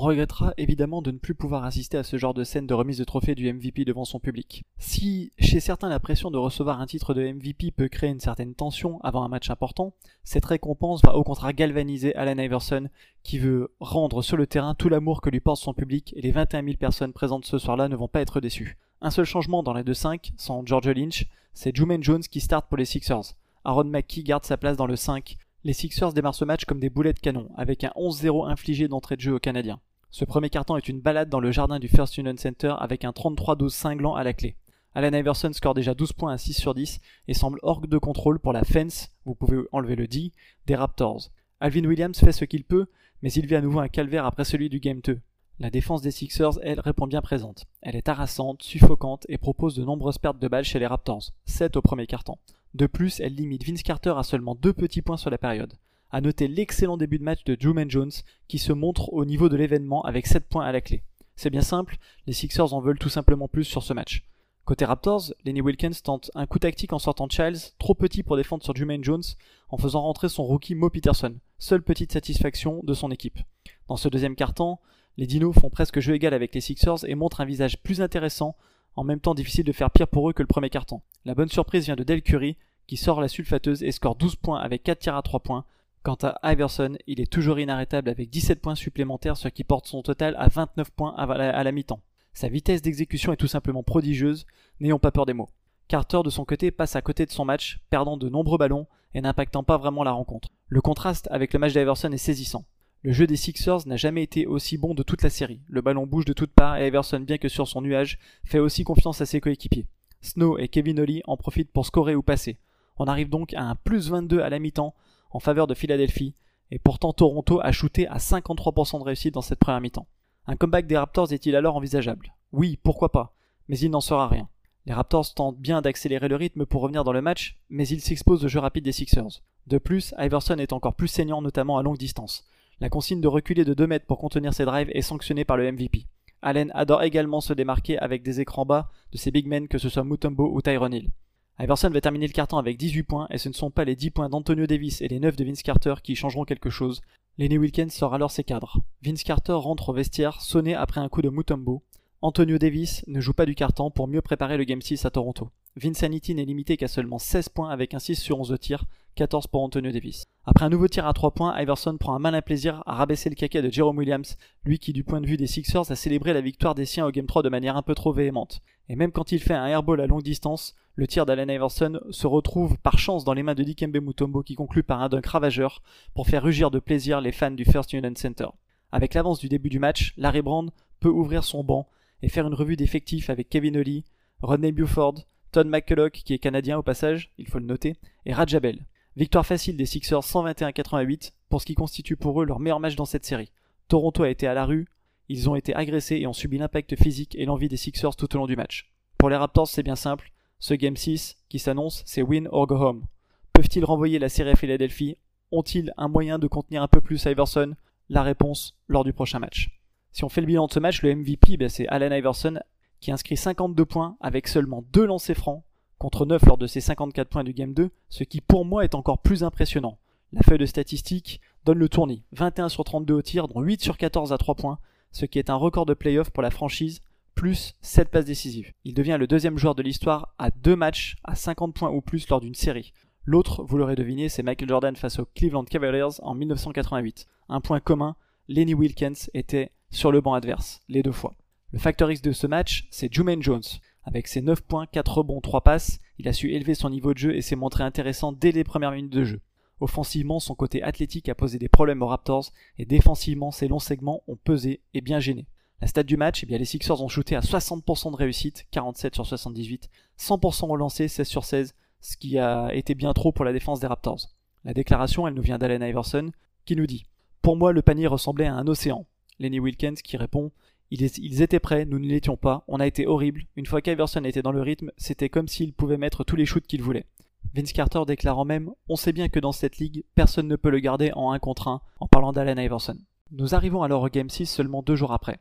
[SPEAKER 1] Regrettera évidemment de ne plus pouvoir assister à ce genre de scène de remise de trophée du MVP devant son public. Si chez certains la pression de recevoir un titre de MVP peut créer une certaine tension avant un match important, cette récompense va au contraire galvaniser Allen Iverson qui veut rendre sur le terrain tout l'amour que lui porte son public et les 21 000 personnes présentes ce soir-là ne vont pas être déçues. Un seul changement dans les 2-5, sans George Lynch, c'est Juman Jones qui start pour les Sixers. Aaron McKee garde sa place dans le 5. Les Sixers démarrent ce match comme des boulets de canon, avec un 11-0 infligé d'entrée de jeu aux Canadiens. Ce premier carton est une balade dans le jardin du First Union Center avec un 33-12 cinglant à la clé. Allen Iverson score déjà 12 points à 6 sur 10 et semble hors de contrôle pour la fence, vous pouvez enlever le D, des Raptors. Alvin Williams fait ce qu'il peut, mais il vit à nouveau un calvaire après celui du Game 2. La défense des Sixers, elle, répond bien présente. Elle est harassante, suffocante et propose de nombreuses pertes de balles chez les Raptors, 7 au premier carton. De plus, elle limite Vince Carter à seulement 2 petits points sur la période. À noter l'excellent début de match de Juman Jones qui se montre au niveau de l'événement avec 7 points à la clé. C'est bien simple, les Sixers en veulent tout simplement plus sur ce match. Côté Raptors, Lenny Wilkins tente un coup tactique en sortant Childs, trop petit pour défendre sur Juman Jones, en faisant rentrer son rookie Mo Peterson, seule petite satisfaction de son équipe. Dans ce deuxième quart-temps, les Dinos font presque jeu égal avec les Sixers et montrent un visage plus intéressant, en même temps difficile de faire pire pour eux que le premier quart-temps. La bonne surprise vient de Del Curry, qui sort la sulfateuse et score 12 points avec 4 tirs à 3 points, Quant à Iverson, il est toujours inarrêtable avec 17 points supplémentaires, ce qui porte son total à 29 points à la, mi-temps. Sa vitesse d'exécution est tout simplement prodigieuse, n'ayons pas peur des mots. Carter de son côté passe à côté de son match, perdant de nombreux ballons et n'impactant pas vraiment la rencontre. Le contraste avec le match d'Iverson est saisissant. Le jeu des Sixers n'a jamais été aussi bon de toute la série. Le ballon bouge de toutes parts et Iverson, bien que sur son nuage, fait aussi confiance à ses coéquipiers. Snow et Kevin Ollie en profitent pour scorer ou passer. On arrive donc à un plus 22 à la mi-temps en faveur de Philadelphie, et pourtant Toronto a shooté à 53% de réussite dans cette première mi-temps. Un comeback des Raptors est-il alors envisageable? Oui, pourquoi pas, mais il n'en sera rien. Les Raptors tentent bien d'accélérer le rythme pour revenir dans le match, mais ils s'exposent au jeu rapide des Sixers. De plus, Iverson est encore plus saignant notamment à longue distance. La consigne de reculer de 2 mètres pour contenir ses drives est sanctionnée par le MVP. Allen adore également se démarquer avec des écrans bas de ses big men que ce soit Mutombo ou Tyron Hill. Iverson va terminer le carton avec 18 points et ce ne sont pas les 10 points d'Antonio Davis et les 9 de Vince Carter qui changeront quelque chose. Lenny Wilkins sort alors ses cadres. Vince Carter rentre au vestiaire sonné après un coup de Mutombo. Antonio Davis ne joue pas du carton pour mieux préparer le Game 6 à Toronto. Vinsanity n'est limité qu'à seulement 16 points avec un 6 sur 11 de tir, 14 pour Antonio Davis. Après un nouveau tir à 3 points, Iverson prend un malin plaisir à rabaisser le caca de Jerome Williams, lui qui du point de vue des Sixers a célébré la victoire des siens au Game 3 de manière un peu trop véhémente. Et même quand il fait un airball à longue distance, le tir d'Allen Iverson se retrouve par chance dans les mains de Dikembe Mutombo qui conclut par un dunk ravageur pour faire rugir de plaisir les fans du First Union Center. Avec l'avance du début du match, Larry Brand peut ouvrir son banc et faire une revue d'effectifs avec Kevin Ollie, Rodney Buford, Todd McCulloch qui est canadien au passage, il faut le noter, et Rajabel. Victoire facile des Sixers 121-88 pour ce qui constitue pour eux leur meilleur match dans cette série. Toronto a été à la rue, ils ont été agressés et ont subi l'impact physique et l'envie des Sixers tout au long du match. Pour les Raptors, c'est bien simple, ce Game 6 qui s'annonce, c'est win or go home. Peuvent-ils renvoyer la série à Philadelphie? Ont-ils un moyen de contenir un peu plus Iverson? La réponse lors du prochain match. Si on fait le bilan de ce match, le MVP, ben, c'est Allen Iverson qui inscrit 52 points avec seulement 2 lancers francs contre 9 lors de ses 54 points du Game 2, ce qui pour moi est encore plus impressionnant. La feuille de statistiques donne le tournis, 21 sur 32 au tir, dont 8 sur 14 à 3 points, ce qui est un record de playoff pour la franchise, plus 7 passes décisives. Il devient le deuxième joueur de l'histoire à deux matchs à 50 points ou plus lors d'une série. L'autre, vous l'aurez deviné, c'est Michael Jordan face aux Cleveland Cavaliers en 1988. Un point commun, Lenny Wilkins était sur le banc adverse, les deux fois. Le facteur X de ce match, c'est Jumaine Jones. Avec ses 9 points, 4 rebonds, 3 passes, il a su élever son niveau de jeu et s'est montré intéressant dès les premières minutes de jeu. Offensivement, son côté athlétique a posé des problèmes aux Raptors et défensivement, ses longs segments ont pesé et bien gêné. La stat du match, eh bien, les Sixers ont shooté à 60% de réussite, 47 sur 78, 100% au lancer, 16 sur 16, ce qui a été bien trop pour la défense des Raptors. La déclaration, elle nous vient d'Allen Iverson, qui nous dit Pour moi, le panier ressemblait à un océan. Lenny Wilkins qui répond ils, étaient prêts, nous ne l'étions pas, on a été horrible. Une fois qu'Iverson était dans le rythme, c'était comme s'il pouvait mettre tous les shoots qu'il voulait. Vince Carter déclarant même On sait bien que dans cette ligue, personne ne peut le garder en 1 contre 1 en parlant d'Allen Iverson. Nous arrivons alors au Game 6 seulement deux jours après.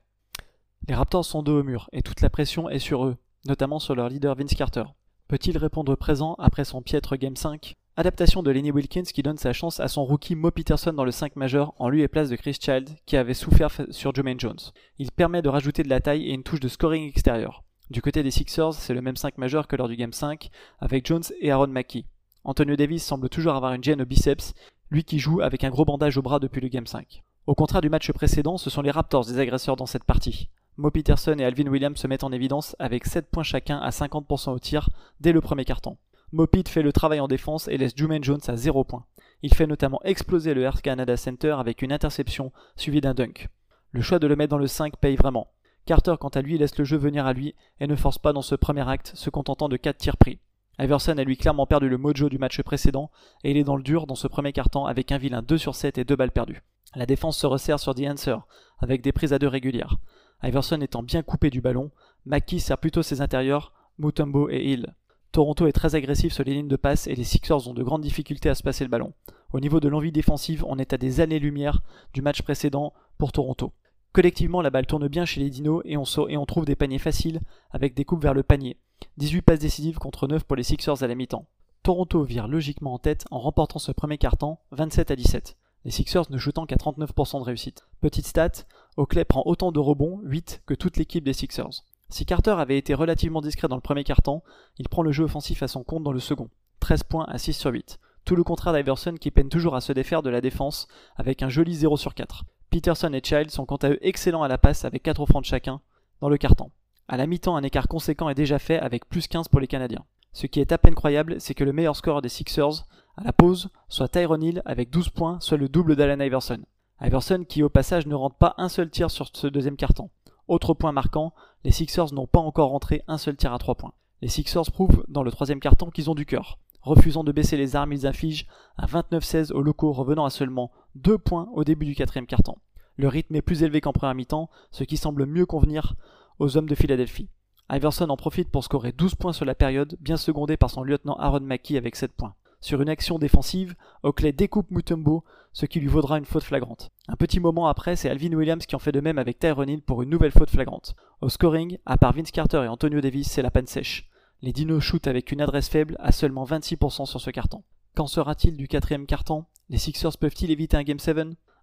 [SPEAKER 1] Les Raptors sont dos au mur et toute la pression est sur eux, notamment sur leur leader Vince Carter. Peut-il répondre présent après son piètre Game 5 Adaptation de Lenny Wilkins qui donne sa chance à son rookie Mo Peterson dans le 5 majeur en lui et place de Chris Child qui avait souffert sur Jermaine Jones. Il permet de rajouter de la taille et une touche de scoring extérieur. Du côté des Sixers, c'est le même 5 majeur que lors du Game 5 avec Jones et Aaron Mackey. Antonio Davis semble toujours avoir une gêne au biceps, lui qui joue avec un gros bandage au bras depuis le Game 5. Au contraire du match précédent, ce sont les Raptors des agresseurs dans cette partie. Mo Peterson et Alvin Williams se mettent en évidence avec 7 points chacun à 50% au tir dès le premier carton. Mopit fait le travail en défense et laisse Jumaine Jones à 0 points. Il fait notamment exploser le Air Canada Center avec une interception suivie d'un dunk. Le choix de le mettre dans le 5 paye vraiment. Carter, quant à lui, laisse le jeu venir à lui et ne force pas dans ce premier acte, se contentant de 4 tirs pris. Iverson a lui clairement perdu le mojo du match précédent et il est dans le dur dans ce premier carton avec un vilain 2 sur 7 et 2 balles perdues. La défense se resserre sur The Answer avec des prises à deux régulières. Iverson étant bien coupé du ballon, Mackie sert plutôt ses intérieurs, Mutombo et Hill. Toronto est très agressif sur les lignes de passe et les Sixers ont de grandes difficultés à se passer le ballon. Au niveau de l'envie défensive, on est à des années-lumière du match précédent pour Toronto. Collectivement, la balle tourne bien chez les Dinos et on, trouve des paniers faciles avec des coupes vers le panier. 18 passes décisives contre 9 pour les Sixers à la mi-temps. Toronto vire logiquement en tête en remportant ce premier quart-temps 27 à 17. Les Sixers ne shootant qu'à 39% de réussite. Petite stat, Oakley prend autant de rebonds, 8, que toute l'équipe des Sixers. Si Carter avait été relativement discret dans le premier quart-temps, il prend le jeu offensif à son compte dans le second. 13 points à 6 sur 8. Tout le contraire d'Iverson qui peine toujours à se défaire de la défense avec un joli 0 sur 4. Peterson et Child sont quant à eux excellents à la passe avec 4 offrandes chacun dans le quart-temps. À la mi-temps, un écart conséquent est déjà fait avec plus 15 pour les Canadiens. Ce qui est à peine croyable, c'est que le meilleur score des Sixers, à la pause, soit Tyron Hill avec 12 points, soit le double d'Alan Iverson. Iverson qui au passage ne rentre pas un seul tir sur ce deuxième carton. Autre point marquant, les Sixers n'ont pas encore rentré un seul tir à 3 points. Les Sixers prouvent dans le troisième carton qu'ils ont du cœur. Refusant de baisser les armes, ils infligent un 29-16 aux locaux, revenant à seulement 2 points au début du quatrième carton. Le rythme est plus élevé qu'en première mi-temps, ce qui semble mieux convenir aux hommes de Philadelphie. Iverson en profite pour scorer 12 points sur la période, bien secondé par son lieutenant Aaron Mackey avec 7 points. Sur une action défensive, Oakley découpe Mutombo, ce qui lui vaudra une faute flagrante. Un petit moment après, c'est Alvin Williams qui en fait de même avec Tyrone Hill pour une nouvelle faute flagrante. Au scoring, à part Vince Carter et Antonio Davis, c'est la panne sèche. Les Dinos shootent avec une adresse faible à seulement 26% sur ce carton. Qu'en sera-t-il du quatrième carton? Les Sixers peuvent-ils éviter un Game 7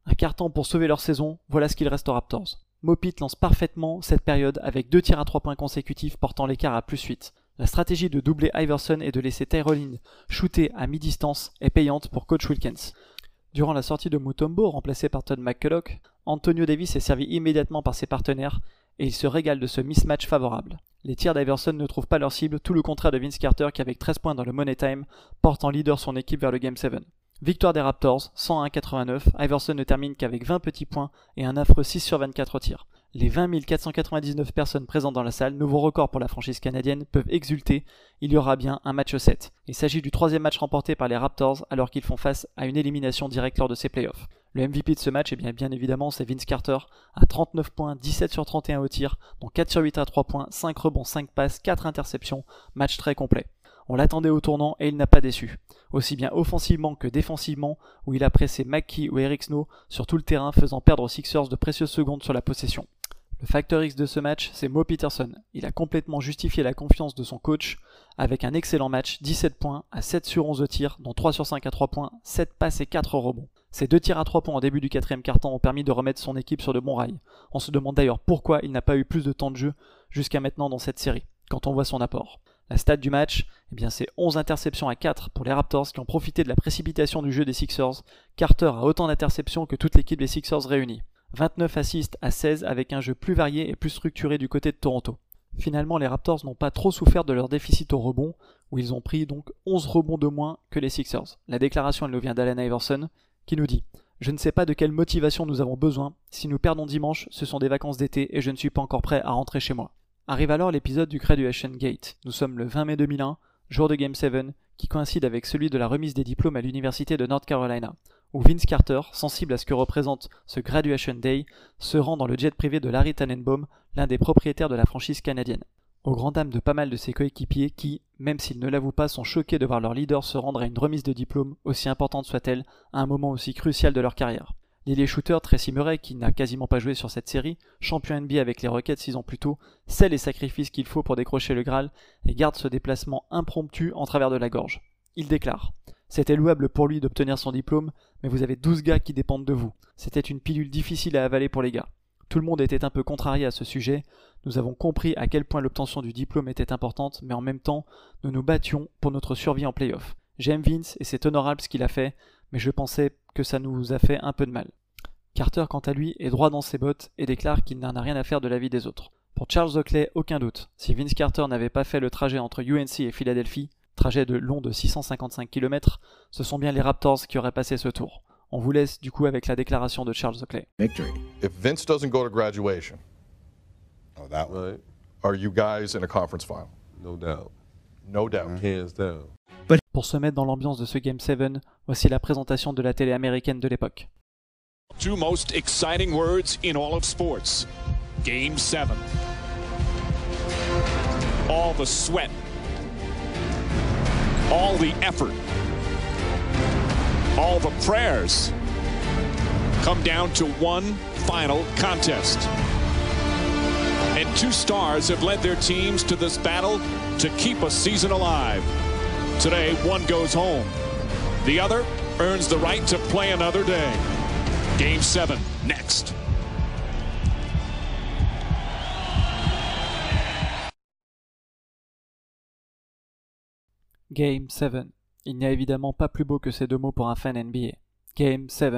[SPEAKER 1] Un carton pour sauver leur saison, voilà ce qu'il reste aux Raptors. Mopit lance parfaitement cette période avec deux tirs à 3 points consécutifs portant l'écart à plus 8. La stratégie de doubler Iverson et de laisser Tyrolin shooter à mi-distance est payante pour Coach Wilkins. Durant la sortie de Mutombo, remplacé par Todd McCulloch, Antonio Davis est servi immédiatement par ses partenaires et il se régale de ce mismatch favorable. Les tirs d'Iverson ne trouvent pas leur cible, tout le contraire de Vince Carter qui avec 13 points dans le Money Time porte en leader son équipe vers le Game 7. Victoire des Raptors, 101-89, Iverson ne termine qu'avec 20 petits points et un affreux 6 sur 24 au tir. Les 20 499 personnes présentes dans la salle, nouveau record pour la franchise canadienne, peuvent exulter, il y aura bien un match 7. Il s'agit du troisième match remporté par les Raptors alors qu'ils font face à une élimination directe lors de ces playoffs. Le MVP de ce match, eh bien, bien évidemment, c'est Vince Carter, à 39 points, 17 sur 31 au tir, dont 4 sur 8 à 3 points, 5 rebonds, 5 passes, 4 interceptions, match très complet. On l'attendait au tournant et il n'a pas déçu. Aussi bien offensivement que défensivement, où il a pressé Mackie ou Eric Snow sur tout le terrain, faisant perdre aux Sixers de précieuses secondes sur la possession. Le facteur X de ce match, c'est Mo Peterson. Il a complètement justifié la confiance de son coach avec un excellent match, 17 points à 7 sur 11 de tirs, dont 3 sur 5 à 3 points, 7 passes et 4 rebonds. Ces deux tirs à 3 points au début du quatrième quart-temps ont permis de remettre son équipe sur de bons rails. On se demande d'ailleurs pourquoi il n'a pas eu plus de temps de jeu jusqu'à maintenant dans cette série, quand on voit son apport. La stat du match, eh bien c'est 11 interceptions à 4 pour les Raptors qui ont profité de la précipitation du jeu des Sixers. Carter a autant d'interceptions que toute l'équipe des Sixers réunie. 29 assists à 16 avec un jeu plus varié et plus structuré du côté de Toronto. Finalement, les Raptors n'ont pas trop souffert de leur déficit au rebond, où ils ont pris donc 11 rebonds de moins que les Sixers. La déclaration, nous vient d'Allen Iverson, qui nous dit Je ne sais pas de quelle motivation nous avons besoin. Si nous perdons dimanche, ce sont des vacances d'été et je ne suis pas encore prêt à rentrer chez moi. Arrive alors l'épisode du Graduation Gate. Nous sommes le 20 mai 2001, jour de Game 7, qui coïncide avec celui de la remise des diplômes à l'université de North Carolina où Vince Carter, sensible à ce que représente ce Graduation Day, se rend dans le jet privé de Larry Tannenbaum, l'un des propriétaires de la franchise canadienne. Au grand dam de pas mal de ses coéquipiers qui, même s'ils ne l'avouent pas, sont choqués de voir leur leader se rendre à une remise de diplôme, aussi importante soit-elle, à un moment aussi crucial de leur carrière. L'île shooter Tracy Murray, qui n'a quasiment pas joué sur cette série, champion NBA avec les Rockets six ans plus tôt, sait les sacrifices qu'il faut pour décrocher le Graal et garde ce déplacement impromptu en travers de la gorge. Il déclare c'était louable pour lui d'obtenir son diplôme, mais vous avez 12 gars qui dépendent de vous. C'était une pilule difficile à avaler pour les gars. Tout le monde était un peu contrarié à ce sujet. Nous avons compris à quel point l'obtention du diplôme était importante, mais en même temps, nous nous battions pour notre survie en playoff. J'aime Vince et c'est honorable ce qu'il a fait, mais je pensais que ça nous a fait un peu de mal. Carter, quant à lui, est droit dans ses bottes et déclare qu'il n'en a rien à faire de la vie des autres. Pour Charles Oakley, aucun doute. Si Vince Carter n'avait pas fait le trajet entre UNC et Philadelphie, trajet de long de 655 km, ce sont bien les Raptors qui auraient passé ce tour. On vous laisse du coup avec la déclaration de Charles Oakley.
[SPEAKER 15] Victory. If Vince doesn't go to graduation, oh, that right. are you guys in a conference final?
[SPEAKER 4] No doubt.
[SPEAKER 15] No doubt.
[SPEAKER 4] Hands down.
[SPEAKER 1] Pour se mettre dans l'ambiance de ce Game 7, voici la présentation de la télé américaine de l'époque.
[SPEAKER 2] Two most exciting words in all of sports. Game 7. All the sweat all the effort, all the prayers come down to one final contest. And two stars have led their teams to this battle to keep a season alive. Today, one goes home. The other earns the right to play another day. Game seven, next.
[SPEAKER 1] Game 7. Il n'y a évidemment pas plus beau que ces deux mots pour un fan NBA. Game 7.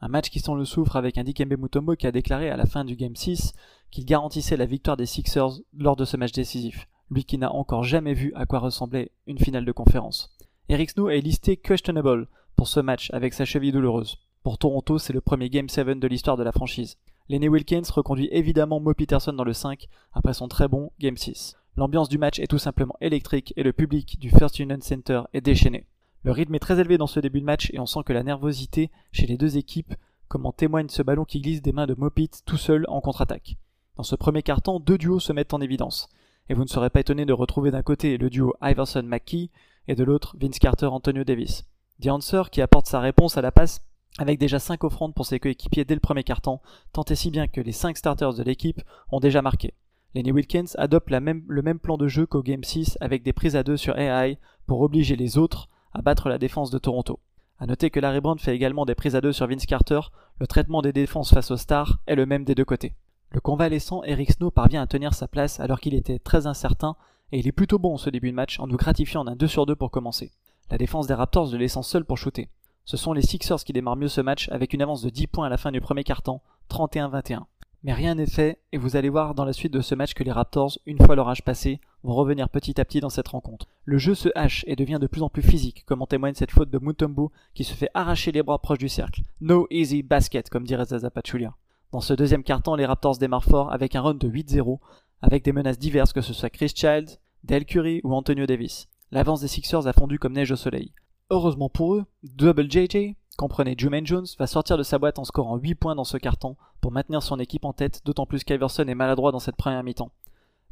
[SPEAKER 1] Un match qui sent le souffre avec un Dikembe Mutombo qui a déclaré à la fin du Game 6 qu'il garantissait la victoire des Sixers lors de ce match décisif. Lui qui n'a encore jamais vu à quoi ressemblait une finale de conférence. Eric Snow est listé questionable pour ce match avec sa cheville douloureuse. Pour Toronto, c'est le premier Game 7 de l'histoire de la franchise. Lenny Wilkins reconduit évidemment Mo Peterson dans le 5 après son très bon Game 6. L'ambiance du match est tout simplement électrique et le public du First Union Center est déchaîné. Le rythme est très élevé dans ce début de match et on sent que la nervosité chez les deux équipes, comme en témoigne ce ballon qui glisse des mains de Mopit tout seul en contre-attaque. Dans ce premier carton, deux duos se mettent en évidence. Et vous ne serez pas étonné de retrouver d'un côté le duo Iverson-McKee et de l'autre Vince Carter-Antonio Davis. The Answer qui apporte sa réponse à la passe avec déjà 5 offrandes pour ses coéquipiers dès le premier carton, tant et si bien que les 5 starters de l'équipe ont déjà marqué. Lenny Wilkins adopte le même plan de jeu qu'au Game 6 avec des prises à deux sur AI pour obliger les autres à battre la défense de Toronto. A noter que Larry Brown fait également des prises à deux sur Vince Carter, le traitement des défenses face aux stars est le même des deux côtés. Le convalescent Eric Snow parvient à tenir sa place alors qu'il était très incertain et il est plutôt bon ce début de match en nous gratifiant d'un 2 sur 2 pour commencer. La défense des Raptors le laissant seul pour shooter. Ce sont les Sixers qui démarrent mieux ce match avec une avance de 10 points à la fin du premier quart-temps, 31-21. Mais rien n'est fait, et vous allez voir dans la suite de ce match que les Raptors, une fois leur âge passé, vont revenir petit à petit dans cette rencontre. Le jeu se hache et devient de plus en plus physique, comme en témoigne cette faute de Mutombo qui se fait arracher les bras proches du cercle. No easy basket, comme dirait Zaza Pachulia. Dans ce deuxième quart-temps, les Raptors démarrent fort avec un run de 8-0, avec des menaces diverses que ce soit Chris Childs, Del Curry ou Antonio Davis. L'avance des Sixers a fondu comme neige au soleil. Heureusement pour eux, Double JJ, comprenez Jumaine Jones, va sortir de sa boîte en scorant 8 points dans ce carton pour maintenir son équipe en tête, d'autant plus qu'Iverson est maladroit dans cette première mi-temps.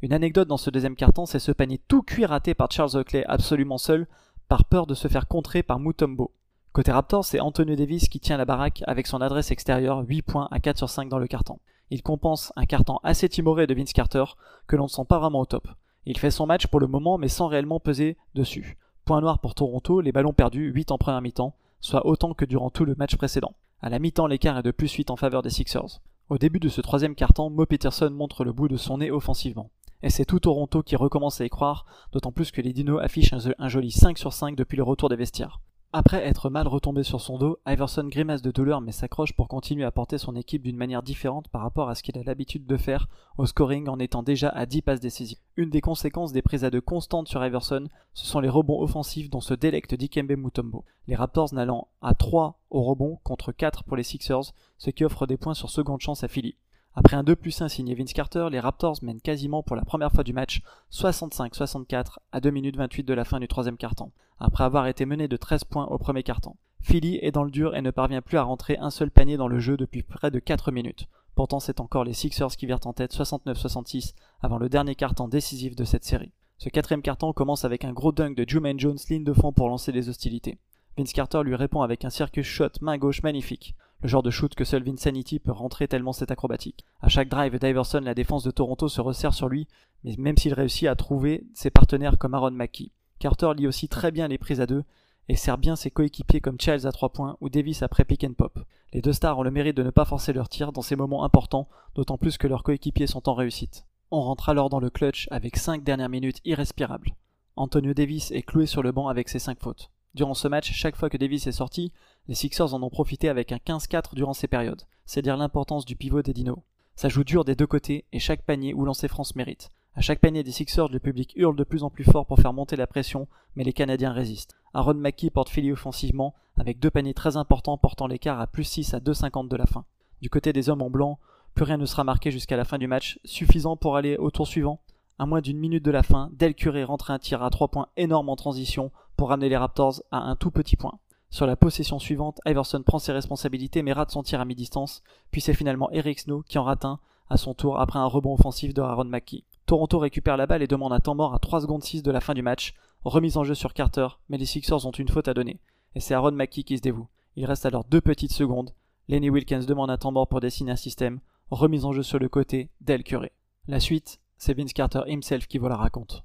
[SPEAKER 1] Une anecdote dans ce deuxième carton, c'est ce panier tout cuit raté par Charles Oakley absolument seul, par peur de se faire contrer par Mutombo. Côté Raptors, c'est Antonio Davis qui tient la baraque avec son adresse extérieure, 8 points à 4 sur 5 dans le carton. Il compense un carton assez timoré de Vince Carter que l'on ne sent pas vraiment au top. Il fait son match pour le moment mais sans réellement peser dessus. Point noir pour Toronto, les ballons perdus, 8 en première mi-temps, soit autant que durant tout le match précédent. À la mi-temps, l'écart est de plus 8 en faveur des Sixers. Au début de ce troisième quart-temps, Mo Peterson montre le bout de son nez offensivement. Et c'est tout Toronto qui recommence à y croire, d'autant plus que les Dinos affichent un, joli 5 sur 5 depuis le retour des vestiaires. Après être mal retombé sur son dos, Iverson grimace de douleur mais s'accroche pour continuer à porter son équipe d'une manière différente par rapport à ce qu'il a l'habitude de faire au scoring en étant déjà à 10 passes décisives. Une des conséquences des prises à deux constantes sur Iverson, ce sont les rebonds offensifs dont se délecte Dikembe Mutombo. Les Raptors n'allant à 3 au rebond contre 4 pour les Sixers, ce qui offre des points sur seconde chance à Philly. Après un 2 plus 1 signé Vince Carter, les Raptors mènent quasiment pour la première fois du match 65-64 à 2 minutes 28 de la fin du troisième quart-temps, après avoir été mené de 13 points au premier quart-temps. Philly est dans le dur et ne parvient plus à rentrer un seul panier dans le jeu depuis près de 4 minutes. Pourtant, c'est encore les Sixers qui virent en tête 69-66 avant le dernier quart-temps décisif de cette série. Ce quatrième quart-temps commence avec un gros dunk de Jumaine Jones ligne de fond pour lancer les hostilités. Vince Carter lui répond avec un circus shot main gauche magnifique le genre de shoot que seul Vinsanity peut rentrer tellement c'est acrobatique. À chaque drive d'Iverson, la défense de Toronto se resserre sur lui, mais même s'il réussit à trouver ses partenaires comme Aaron Mackey. Carter lit aussi très bien les prises à deux et sert bien ses coéquipiers comme Childs à 3 points ou Davis après pick and pop. Les deux stars ont le mérite de ne pas forcer leur tir dans ces moments importants, d'autant plus que leurs coéquipiers sont en réussite. On rentre alors dans le clutch avec 5 dernières minutes irrespirables. Antonio Davis est cloué sur le banc avec ses 5 fautes. Durant ce match, chaque fois que Davis est sorti, les Sixers en ont profité avec un 15-4 durant ces périodes, c'est dire l'importance du pivot des Dinos. Ça joue dur des deux côtés et chaque panier ou lancer France mérite. À chaque panier des Sixers, le public hurle de plus en plus fort pour faire monter la pression, mais les Canadiens résistent. Aaron Mackey porte Philly offensivement, avec deux paniers très importants portant l'écart à plus 6 à 2,50 de la fin. Du côté des hommes en blanc, plus rien ne sera marqué jusqu'à la fin du match, suffisant pour aller au tour suivant? À moins d'une minute de la fin, Del Curé rentre un tir à 3 points énorme en transition pour ramener les Raptors à un tout petit point. Sur la possession suivante, Iverson prend ses responsabilités mais rate son tir à mi-distance, puis c'est finalement Eric Snow qui en rate un à son tour après un rebond offensif de Aaron Mackey. Toronto récupère la balle et demande un temps mort à 3 secondes 6 de la fin du match, remise en jeu sur Carter, mais les Sixers ont une faute à donner, et c'est Aaron Mackey qui se dévoue. Il reste alors deux petites secondes, Lenny Wilkins demande un temps mort pour dessiner un système, remise en jeu sur le côté, Del Curé. La suite, c'est Vince Carter himself qui vous la raconte.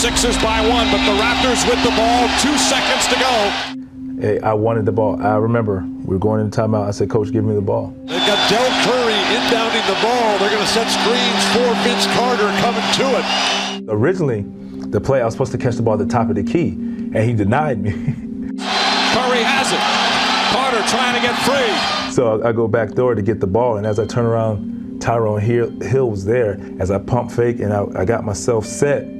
[SPEAKER 4] Sixers by one, but the Raptors with the ball, two seconds to go.
[SPEAKER 5] Hey, I wanted the ball. I remember we were going into timeout. I said, Coach, give me the ball.
[SPEAKER 4] They've got Del Curry inbounding the ball. They're going to set screens for Vince Carter coming to it.
[SPEAKER 5] Originally, the play, I was supposed to catch the ball at the top of the key, and he denied me.
[SPEAKER 4] Curry has it. Carter trying to get free.
[SPEAKER 5] So I go back door to get the ball, and as I turn around, Tyrone Hill, was there as I pump fake and I, I got myself set.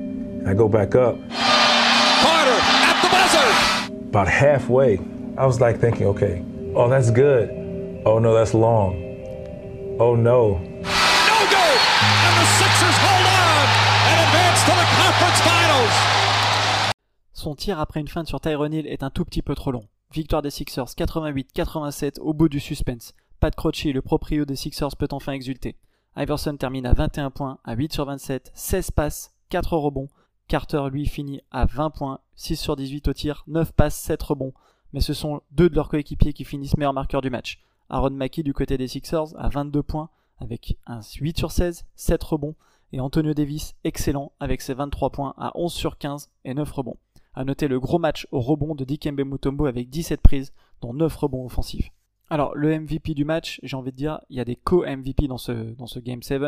[SPEAKER 5] I go back up.
[SPEAKER 4] Carter at the buzzer.
[SPEAKER 5] About halfway, I was like thinking, okay, oh, that's good. Oh, no, that's long. Oh, no.
[SPEAKER 4] No good. And the Sixers hold on and advance to the conference finals.
[SPEAKER 1] Son tir après une feinte sur Tyrone Hill est un tout petit peu trop long. Victoire des Sixers 88-87 au bout du suspense. Pat Croce, le proprio des Sixers, peut enfin exulter. Iverson termine à 21 points, à 8 sur 27, 16 passes, 4 rebonds. Carter, lui, finit à 20 points, 6 sur 18 au tir, 9 passes, 7 rebonds. Mais ce sont deux de leurs coéquipiers qui finissent meilleurs marqueurs du match. Aaron Mackey du côté des Sixers à 22 points, avec un 8 sur 16, 7 rebonds. Et Antonio Davis, excellent, avec ses 23 points à 11 sur 15 et 9 rebonds. À noter le gros match au rebond de Dikembe Mutombo avec 17 prises, dont 9 rebonds offensifs. Alors, le MVP du match, j'ai envie de dire, il y a des co-MVP dans ce, dans ce Game 7.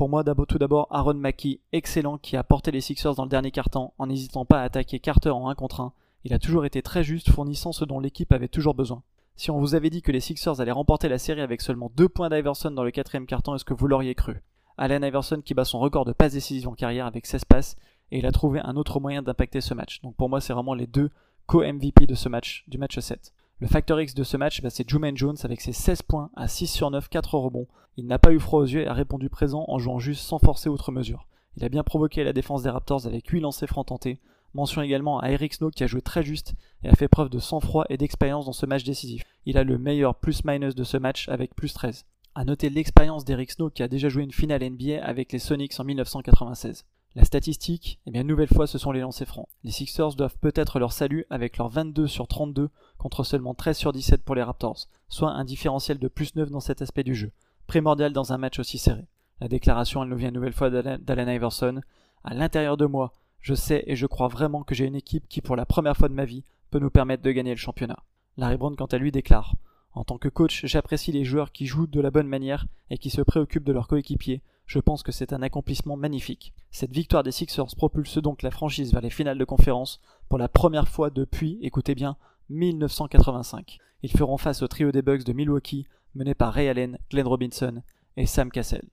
[SPEAKER 1] Pour moi, tout d'abord, Aaron Mackey, excellent, qui a porté les Sixers dans le dernier quart-temps en n'hésitant pas à attaquer Carter en 1 contre 1. Il a toujours été très juste, fournissant ce dont l'équipe avait toujours besoin. Si on vous avait dit que les Sixers allaient remporter la série avec seulement 2 points d'Iverson dans le quatrième quart-temps, est-ce que vous l'auriez cru? Allen Iverson qui bat son record de passes décisives en carrière avec 16 passes, et il a trouvé un autre moyen d'impacter ce match. Donc pour moi, c'est vraiment les deux co-MVP de ce match, du match 7. Le facteur X de ce match, bah, c'est Jumaine Jones avec ses 16 points à 6 sur 9, 4 rebonds. Il n'a pas eu froid aux yeux et a répondu présent en jouant juste sans forcer outre mesure. Il a bien provoqué la défense des Raptors avec 8 lancers francs tentés. Mention également à Eric Snow qui a joué très juste et a fait preuve de sang-froid et d'expérience dans ce match décisif. Il a le meilleur plus-minus de ce match avec plus 13. A noter l'expérience d'Eric Snow qui a déjà joué une finale NBA avec les Sonics en 1996. La statistique, eh bien, nouvelle fois, ce sont les lancers francs. Les Sixers doivent peut-être leur salut avec leur 22 sur 32 contre seulement 13 sur 17 pour les Raptors, soit un différentiel de plus 9 dans cet aspect du jeu. primordial dans un match aussi serré. La déclaration, elle nous vient une nouvelle fois d'Allen Iverson. À l'intérieur de moi, je sais et je crois vraiment que j'ai une équipe qui, pour la première fois de ma vie, peut nous permettre de gagner le championnat. Larry Brown, quant à lui, déclare En tant que coach, j'apprécie les joueurs qui jouent de la bonne manière et qui se préoccupent de leurs coéquipiers. Je pense que c'est un accomplissement magnifique. Cette victoire des Sixers propulse donc la franchise vers les finales de conférence pour la première fois depuis, écoutez bien, 1985. Ils feront face au trio des Bucks de Milwaukee, mené par Ray Allen, Glenn Robinson et Sam Cassell.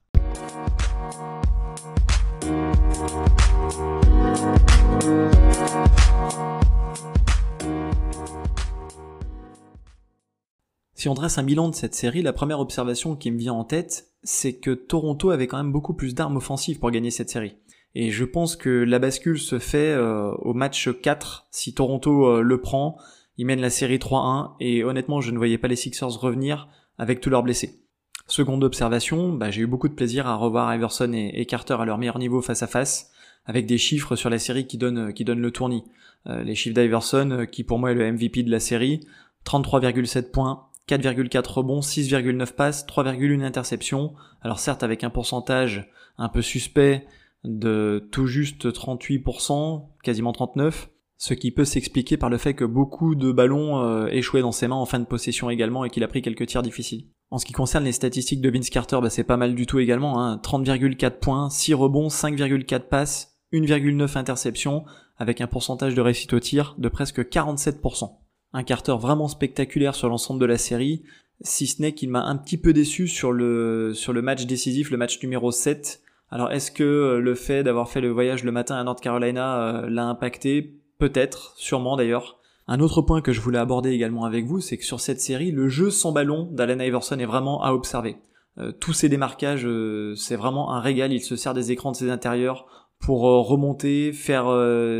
[SPEAKER 1] Si on dresse un bilan de cette série, la première observation qui me vient en tête, c'est que Toronto avait quand même beaucoup plus d'armes offensives pour gagner cette série. Et je pense que la bascule se fait euh, au match 4 si Toronto euh, le prend. Ils mènent la série 3-1 et honnêtement je ne voyais pas les Sixers revenir avec tous leurs blessés. Seconde observation, bah, j'ai eu beaucoup de plaisir à revoir Iverson et, Carter à leur meilleur niveau face à face, avec des chiffres sur la série qui donnent, donnent le tournis. Euh, les chiffres d'Iverson, qui pour moi est le MVP de la série, 33,7 points, 4,4 rebonds, 6,9 passes, 3,1 interceptions. Alors certes avec un pourcentage un peu suspect de tout juste 38%, quasiment 39%, ce qui peut s'expliquer par le fait que beaucoup de ballons euh, échouaient dans ses mains en fin de possession également et qu'il a pris quelques tirs difficiles. En ce qui concerne les statistiques de Vince Carter, bah, c'est pas mal du tout également, hein. 30,4 points, 6 rebonds, 5,4 passes, 1,9 interceptions, avec un pourcentage de réussite au tir de presque 47%. Un Carter vraiment spectaculaire sur l'ensemble de la série, si ce n'est qu'il m'a un petit peu déçu sur le, sur le match décisif, le match numéro 7. Alors est-ce que le fait d'avoir fait le voyage le matin à North Carolina euh, l'a impacté? Peut-être, sûrement d'ailleurs. Un autre point que je voulais aborder également avec vous, c'est que sur cette série, le jeu sans ballon d'Allen Iverson est vraiment à observer. Euh, tous ces démarquages, euh, c'est vraiment un régal. Il se sert des écrans de ses intérieurs pour euh, remonter, faire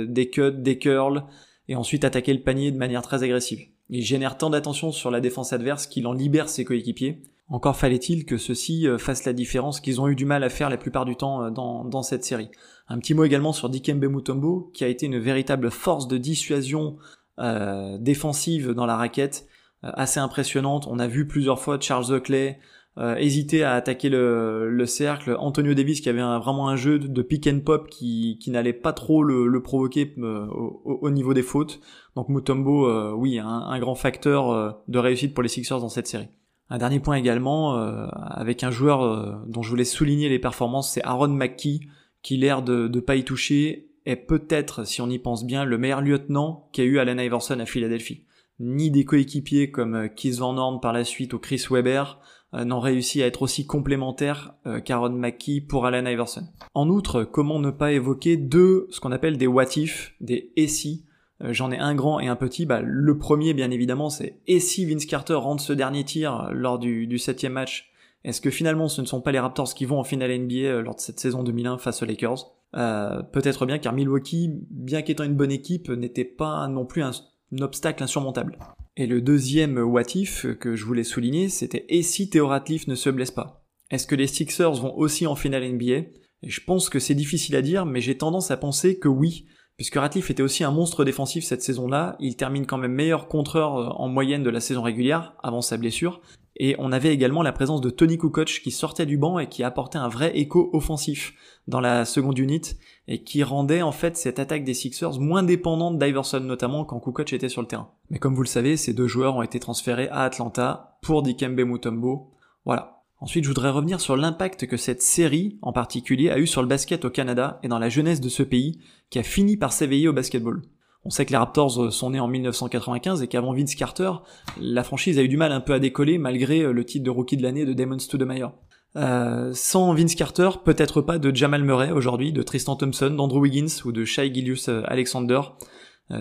[SPEAKER 1] des cuts, des curls, et ensuite attaquer le panier de manière très agressive. Il génère tant d'attention sur la défense adverse qu'il en libère ses coéquipiers. Encore fallait-il que ceux-ci fassent la différence qu'ils ont eu du mal à faire la plupart du temps dans, dans cette série. Un petit mot également sur Dikembe Mutombo, qui a été une véritable force de dissuasion euh, défensive dans la raquette, euh, assez impressionnante. On a vu plusieurs fois Charles Oakley euh, hésiter à attaquer le, cercle. Antonio Davis qui avait vraiment un jeu de pick and pop qui, n'allait pas trop le, provoquer au, niveau des fautes. Donc Mutombo, oui, un, un, grand facteur de réussite pour les Sixers dans cette série. Un dernier point également, avec un joueur dont je voulais souligner les performances, c'est Aaron McKee, qui l'air de ne pas y toucher est peut-être, si on y pense bien, le meilleur lieutenant qu'a eu Allen Iverson à Philadelphie. Ni des coéquipiers comme euh, Keith Van Horn par la suite ou Chris Webber euh, n'ont réussi à être aussi complémentaires euh, qu'Aaron McKee pour Allen Iverson. En outre, comment ne pas évoquer deux, ce qu'on appelle des what if, des et si, J'en ai un grand et un petit. Bah, le premier, bien évidemment, c'est et si Vince Carter rentre ce dernier tir lors du, du septième match est-ce que finalement ce ne sont pas les Raptors qui vont en finale NBA euh, lors de cette saison 2001 face aux Lakers? Euh, Peut-être bien car Milwaukee, bien qu'étant une bonne équipe, n'était pas non plus un, obstacle insurmontable. Et le deuxième what if que je voulais souligner, c'était et si Theo Ratliff ne se blesse pas? Est-ce que les Sixers vont aussi en finale NBA et je pense que c'est difficile à dire, mais j'ai tendance à penser que oui, puisque Ratliff était aussi un monstre défensif cette saison-là, il termine quand même meilleur contreur euh, en moyenne de la saison régulière, avant sa blessure, et on avait également la présence de Tony Kukoc qui sortait du banc et qui apportait un vrai écho offensif dans la seconde unit et qui rendait en fait cette attaque des Sixers moins dépendante d'Iverson notamment quand Kukoc était sur le terrain. Mais comme vous le savez, ces deux joueurs ont été transférés à Atlanta pour Dikembe Mutombo. Voilà. Ensuite, je voudrais revenir sur l'impact que cette série, en particulier, a eu sur le basket au Canada et dans la jeunesse de ce pays, qui a fini par s'éveiller au basketball. On sait que les Raptors euh, sont nés en 1995 et qu'avant Vince Carter, la franchise a eu du mal un peu à décoller malgré euh, le titre de rookie de l'année de Damon Stoudemire. Euh, sans Vince Carter, peut-être pas de Jamal Murray aujourd'hui, de Tristan Thompson, d'Andrew Wiggins ou de Shai Gilius Alexander.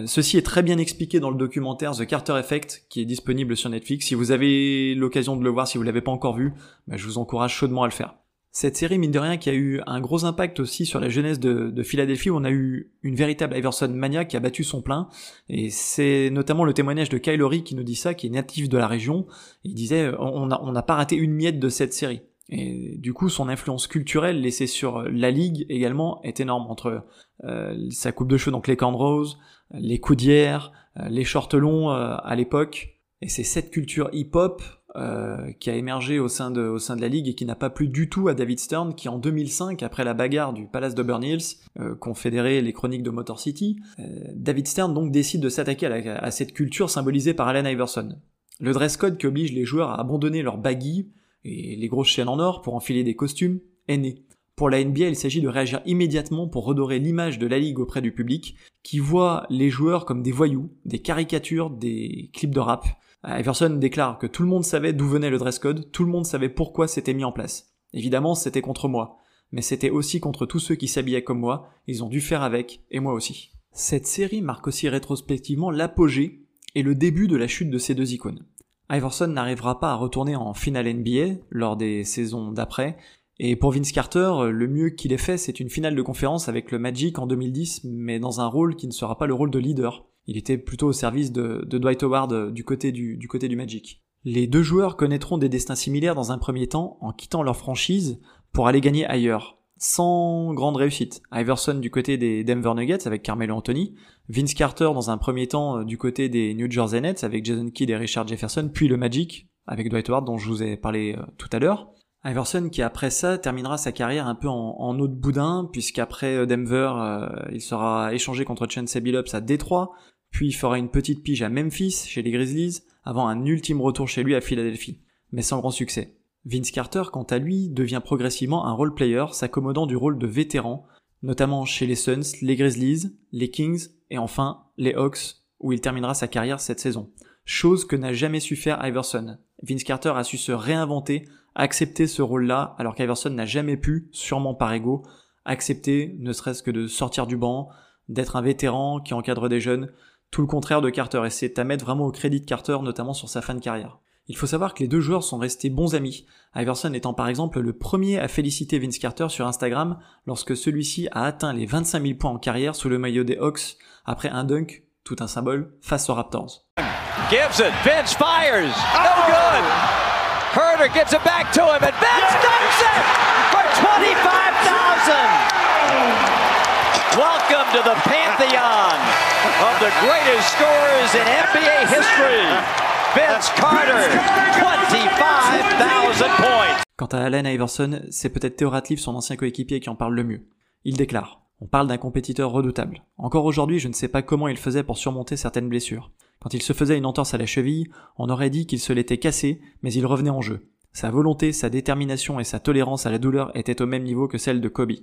[SPEAKER 1] ceci est très bien expliqué dans le documentaire The Carter Effect qui est disponible sur Netflix. Si vous avez l'occasion de le voir, si vous l'avez pas encore vu, bah, je vous encourage chaudement à le faire. Cette série, mine de rien, qui a eu un gros impact aussi sur la jeunesse de, Philadelphie, où on a eu une véritable Iverson mania qui a battu son plein. Et c'est notamment le témoignage de Kyle qui nous dit ça, qui est natif de la région. Il disait, on n'a pas raté une miette de cette série. Et du coup, son influence culturelle laissée sur la ligue également est énorme entre euh, sa coupe de cheveux, donc les cornrows, les coudières, euh, les shorts longs euh, à l'époque. Et c'est cette culture hip-hop euh, qui a émergé au sein, de, au sein de la ligue et qui n'a pas plu du tout à David Stern, qui en 2005, après la bagarre du Palace de Hills, euh, confédéré les chroniques de Motor City, euh, David Stern donc décide de s'attaquer à, à, cette culture symbolisée par Allen Iverson. Le dress code qui oblige les joueurs à abandonner leurs baggy et les grosses chaînes en or pour enfiler des costumes est né. Pour la NBA, il s'agit de réagir immédiatement pour redorer l'image de la ligue auprès du public, qui voit les joueurs comme des voyous, des caricatures, des clips de rap. Iverson déclare que tout le monde savait d'où venait le dress code, tout le monde savait pourquoi c'était mis en place. Évidemment, c'était contre moi, mais c'était aussi contre tous ceux qui s'habillaient comme moi, ils ont dû faire avec, et moi aussi. Cette série marque aussi rétrospectivement l'apogée et le début de la chute de ces deux icônes. Iverson n'arrivera pas à retourner en finale NBA lors des saisons d'après, et pour Vince Carter, le mieux qu'il ait fait, c'est une finale de conférence avec le Magic en 2010, mais dans un rôle qui ne sera pas le rôle de leader. Il était plutôt au service de, Dwight Howard euh, du côté du, Magic. Les deux joueurs connaîtront des destins similaires dans un premier temps en quittant leur franchise pour aller gagner ailleurs, sans grande réussite. Iverson du côté des Denver Nuggets avec Carmelo Anthony, Vince Carter dans un premier temps euh, du côté des New Jersey Nets avec Jason Kidd et Richard Jefferson, puis le Magic avec Dwight Howard dont je vous ai parlé euh, tout à l'heure. Iverson qui après ça terminera sa carrière un peu en, en eau de boudin, puisqu'après Denver, il sera échangé contre Chance Billups à Détroit, puis il fera une petite pige à Memphis, chez les Grizzlies, avant un ultime retour chez lui à Philadelphie, mais sans grand succès. Vince Carter, quant à lui, devient progressivement un role player, s'accommodant du rôle de vétéran, notamment chez les Suns, les Grizzlies, les Kings et enfin les Hawks, où il terminera sa carrière cette saison. Chose que n'a jamais su faire Iverson. Vince Carter a su se réinventer accepter ce rôle-là, alors qu'Iverson n'a jamais pu, sûrement par ego, accepter ne serait-ce que de sortir du banc, d'être un vétéran qui encadre des jeunes, tout le contraire de Carter, et c'est à mettre vraiment au crédit de Carter, notamment sur sa fin de carrière. Il faut savoir que les deux joueurs sont restés bons amis, Iverson étant par exemple le premier à féliciter Vince Carter sur Instagram lorsque celui-ci a atteint les 25 000 points en carrière sous le maillot des Hawks après un dunk, tout un symbole, face aux Raptors.
[SPEAKER 16] Gibson, Vince fires, no good. Herder gets it back to him, and Vince dunks it for 25,000. Welcome to the pantheon of the greatest scorers in NBA history. Vince Carter, 25,000 points.
[SPEAKER 1] Quant à Allen Iverson, c'est peut-être Theo Ratliff, son ancien coéquipier, qui en parle le mieux. Il déclare On parle d'un compétiteur redoutable. Encore aujourd'hui, je ne sais pas comment il faisait pour surmonter certaines blessures. Quand il se faisait une entorse à la cheville, on aurait dit qu'il se l'était cassé, mais il revenait en jeu. Sa volonté, sa détermination et sa tolérance à la douleur étaient au même niveau que celle de Kobe.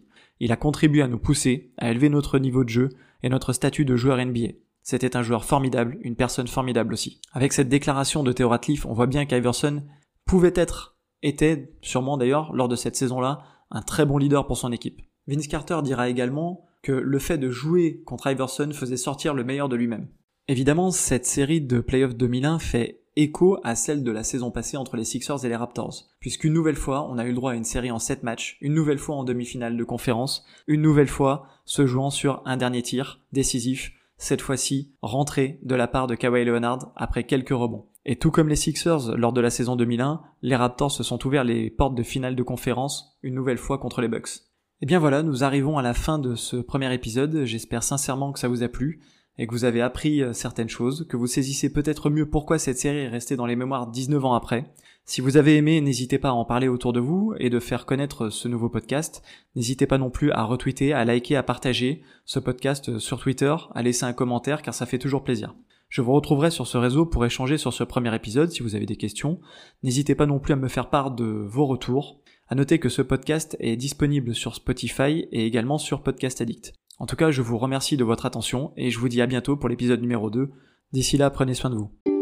[SPEAKER 1] Il a contribué à nous pousser, à élever notre niveau de jeu et notre statut de joueur NBA. C'était un joueur formidable, une personne formidable aussi. Avec cette déclaration de Theo Ratliff, on voit bien qu'Iverson pouvait être, était sûrement d'ailleurs lors de cette saison-là, un très bon leader pour son équipe. Vince Carter dira également que le fait de jouer contre Iverson faisait sortir le meilleur de lui-même. Évidemment, cette série de playoffs 2001 fait écho à celle de la saison passée entre les Sixers et les Raptors, puisqu'une nouvelle fois, on a eu le droit à une série en 7 matchs, une nouvelle fois en demi-finale de conférence, une nouvelle fois se jouant sur un dernier tir décisif, cette fois-ci rentré de la part de Kawhi Leonard après quelques rebonds. Et tout comme les Sixers lors de la saison 2001, les Raptors se sont ouverts les portes de finale de conférence une nouvelle fois contre les Bucks. Et eh bien voilà, nous arrivons à la fin de ce premier épisode, j'espère sincèrement que ça vous a plu et que vous avez appris euh, certaines choses, que vous saisissez peut-être mieux pourquoi cette série est restée dans les mémoires 19 ans après. Si vous avez aimé, n'hésitez pas à en parler autour de vous et de faire connaître ce nouveau podcast. N'hésitez pas non plus à retweeter, à liker, à partager ce podcast sur Twitter, à laisser un commentaire car ça fait toujours plaisir. Je vous retrouverai sur ce réseau pour échanger sur ce premier épisode si vous avez des questions. N'hésitez pas non plus à me faire part de vos retours. À noter que ce podcast est disponible sur Spotify et également sur Podcast Addict. En tout cas, je vous remercie de votre attention et je vous dis à bientôt pour l'épisode numéro 2. D'ici là, prenez soin de vous.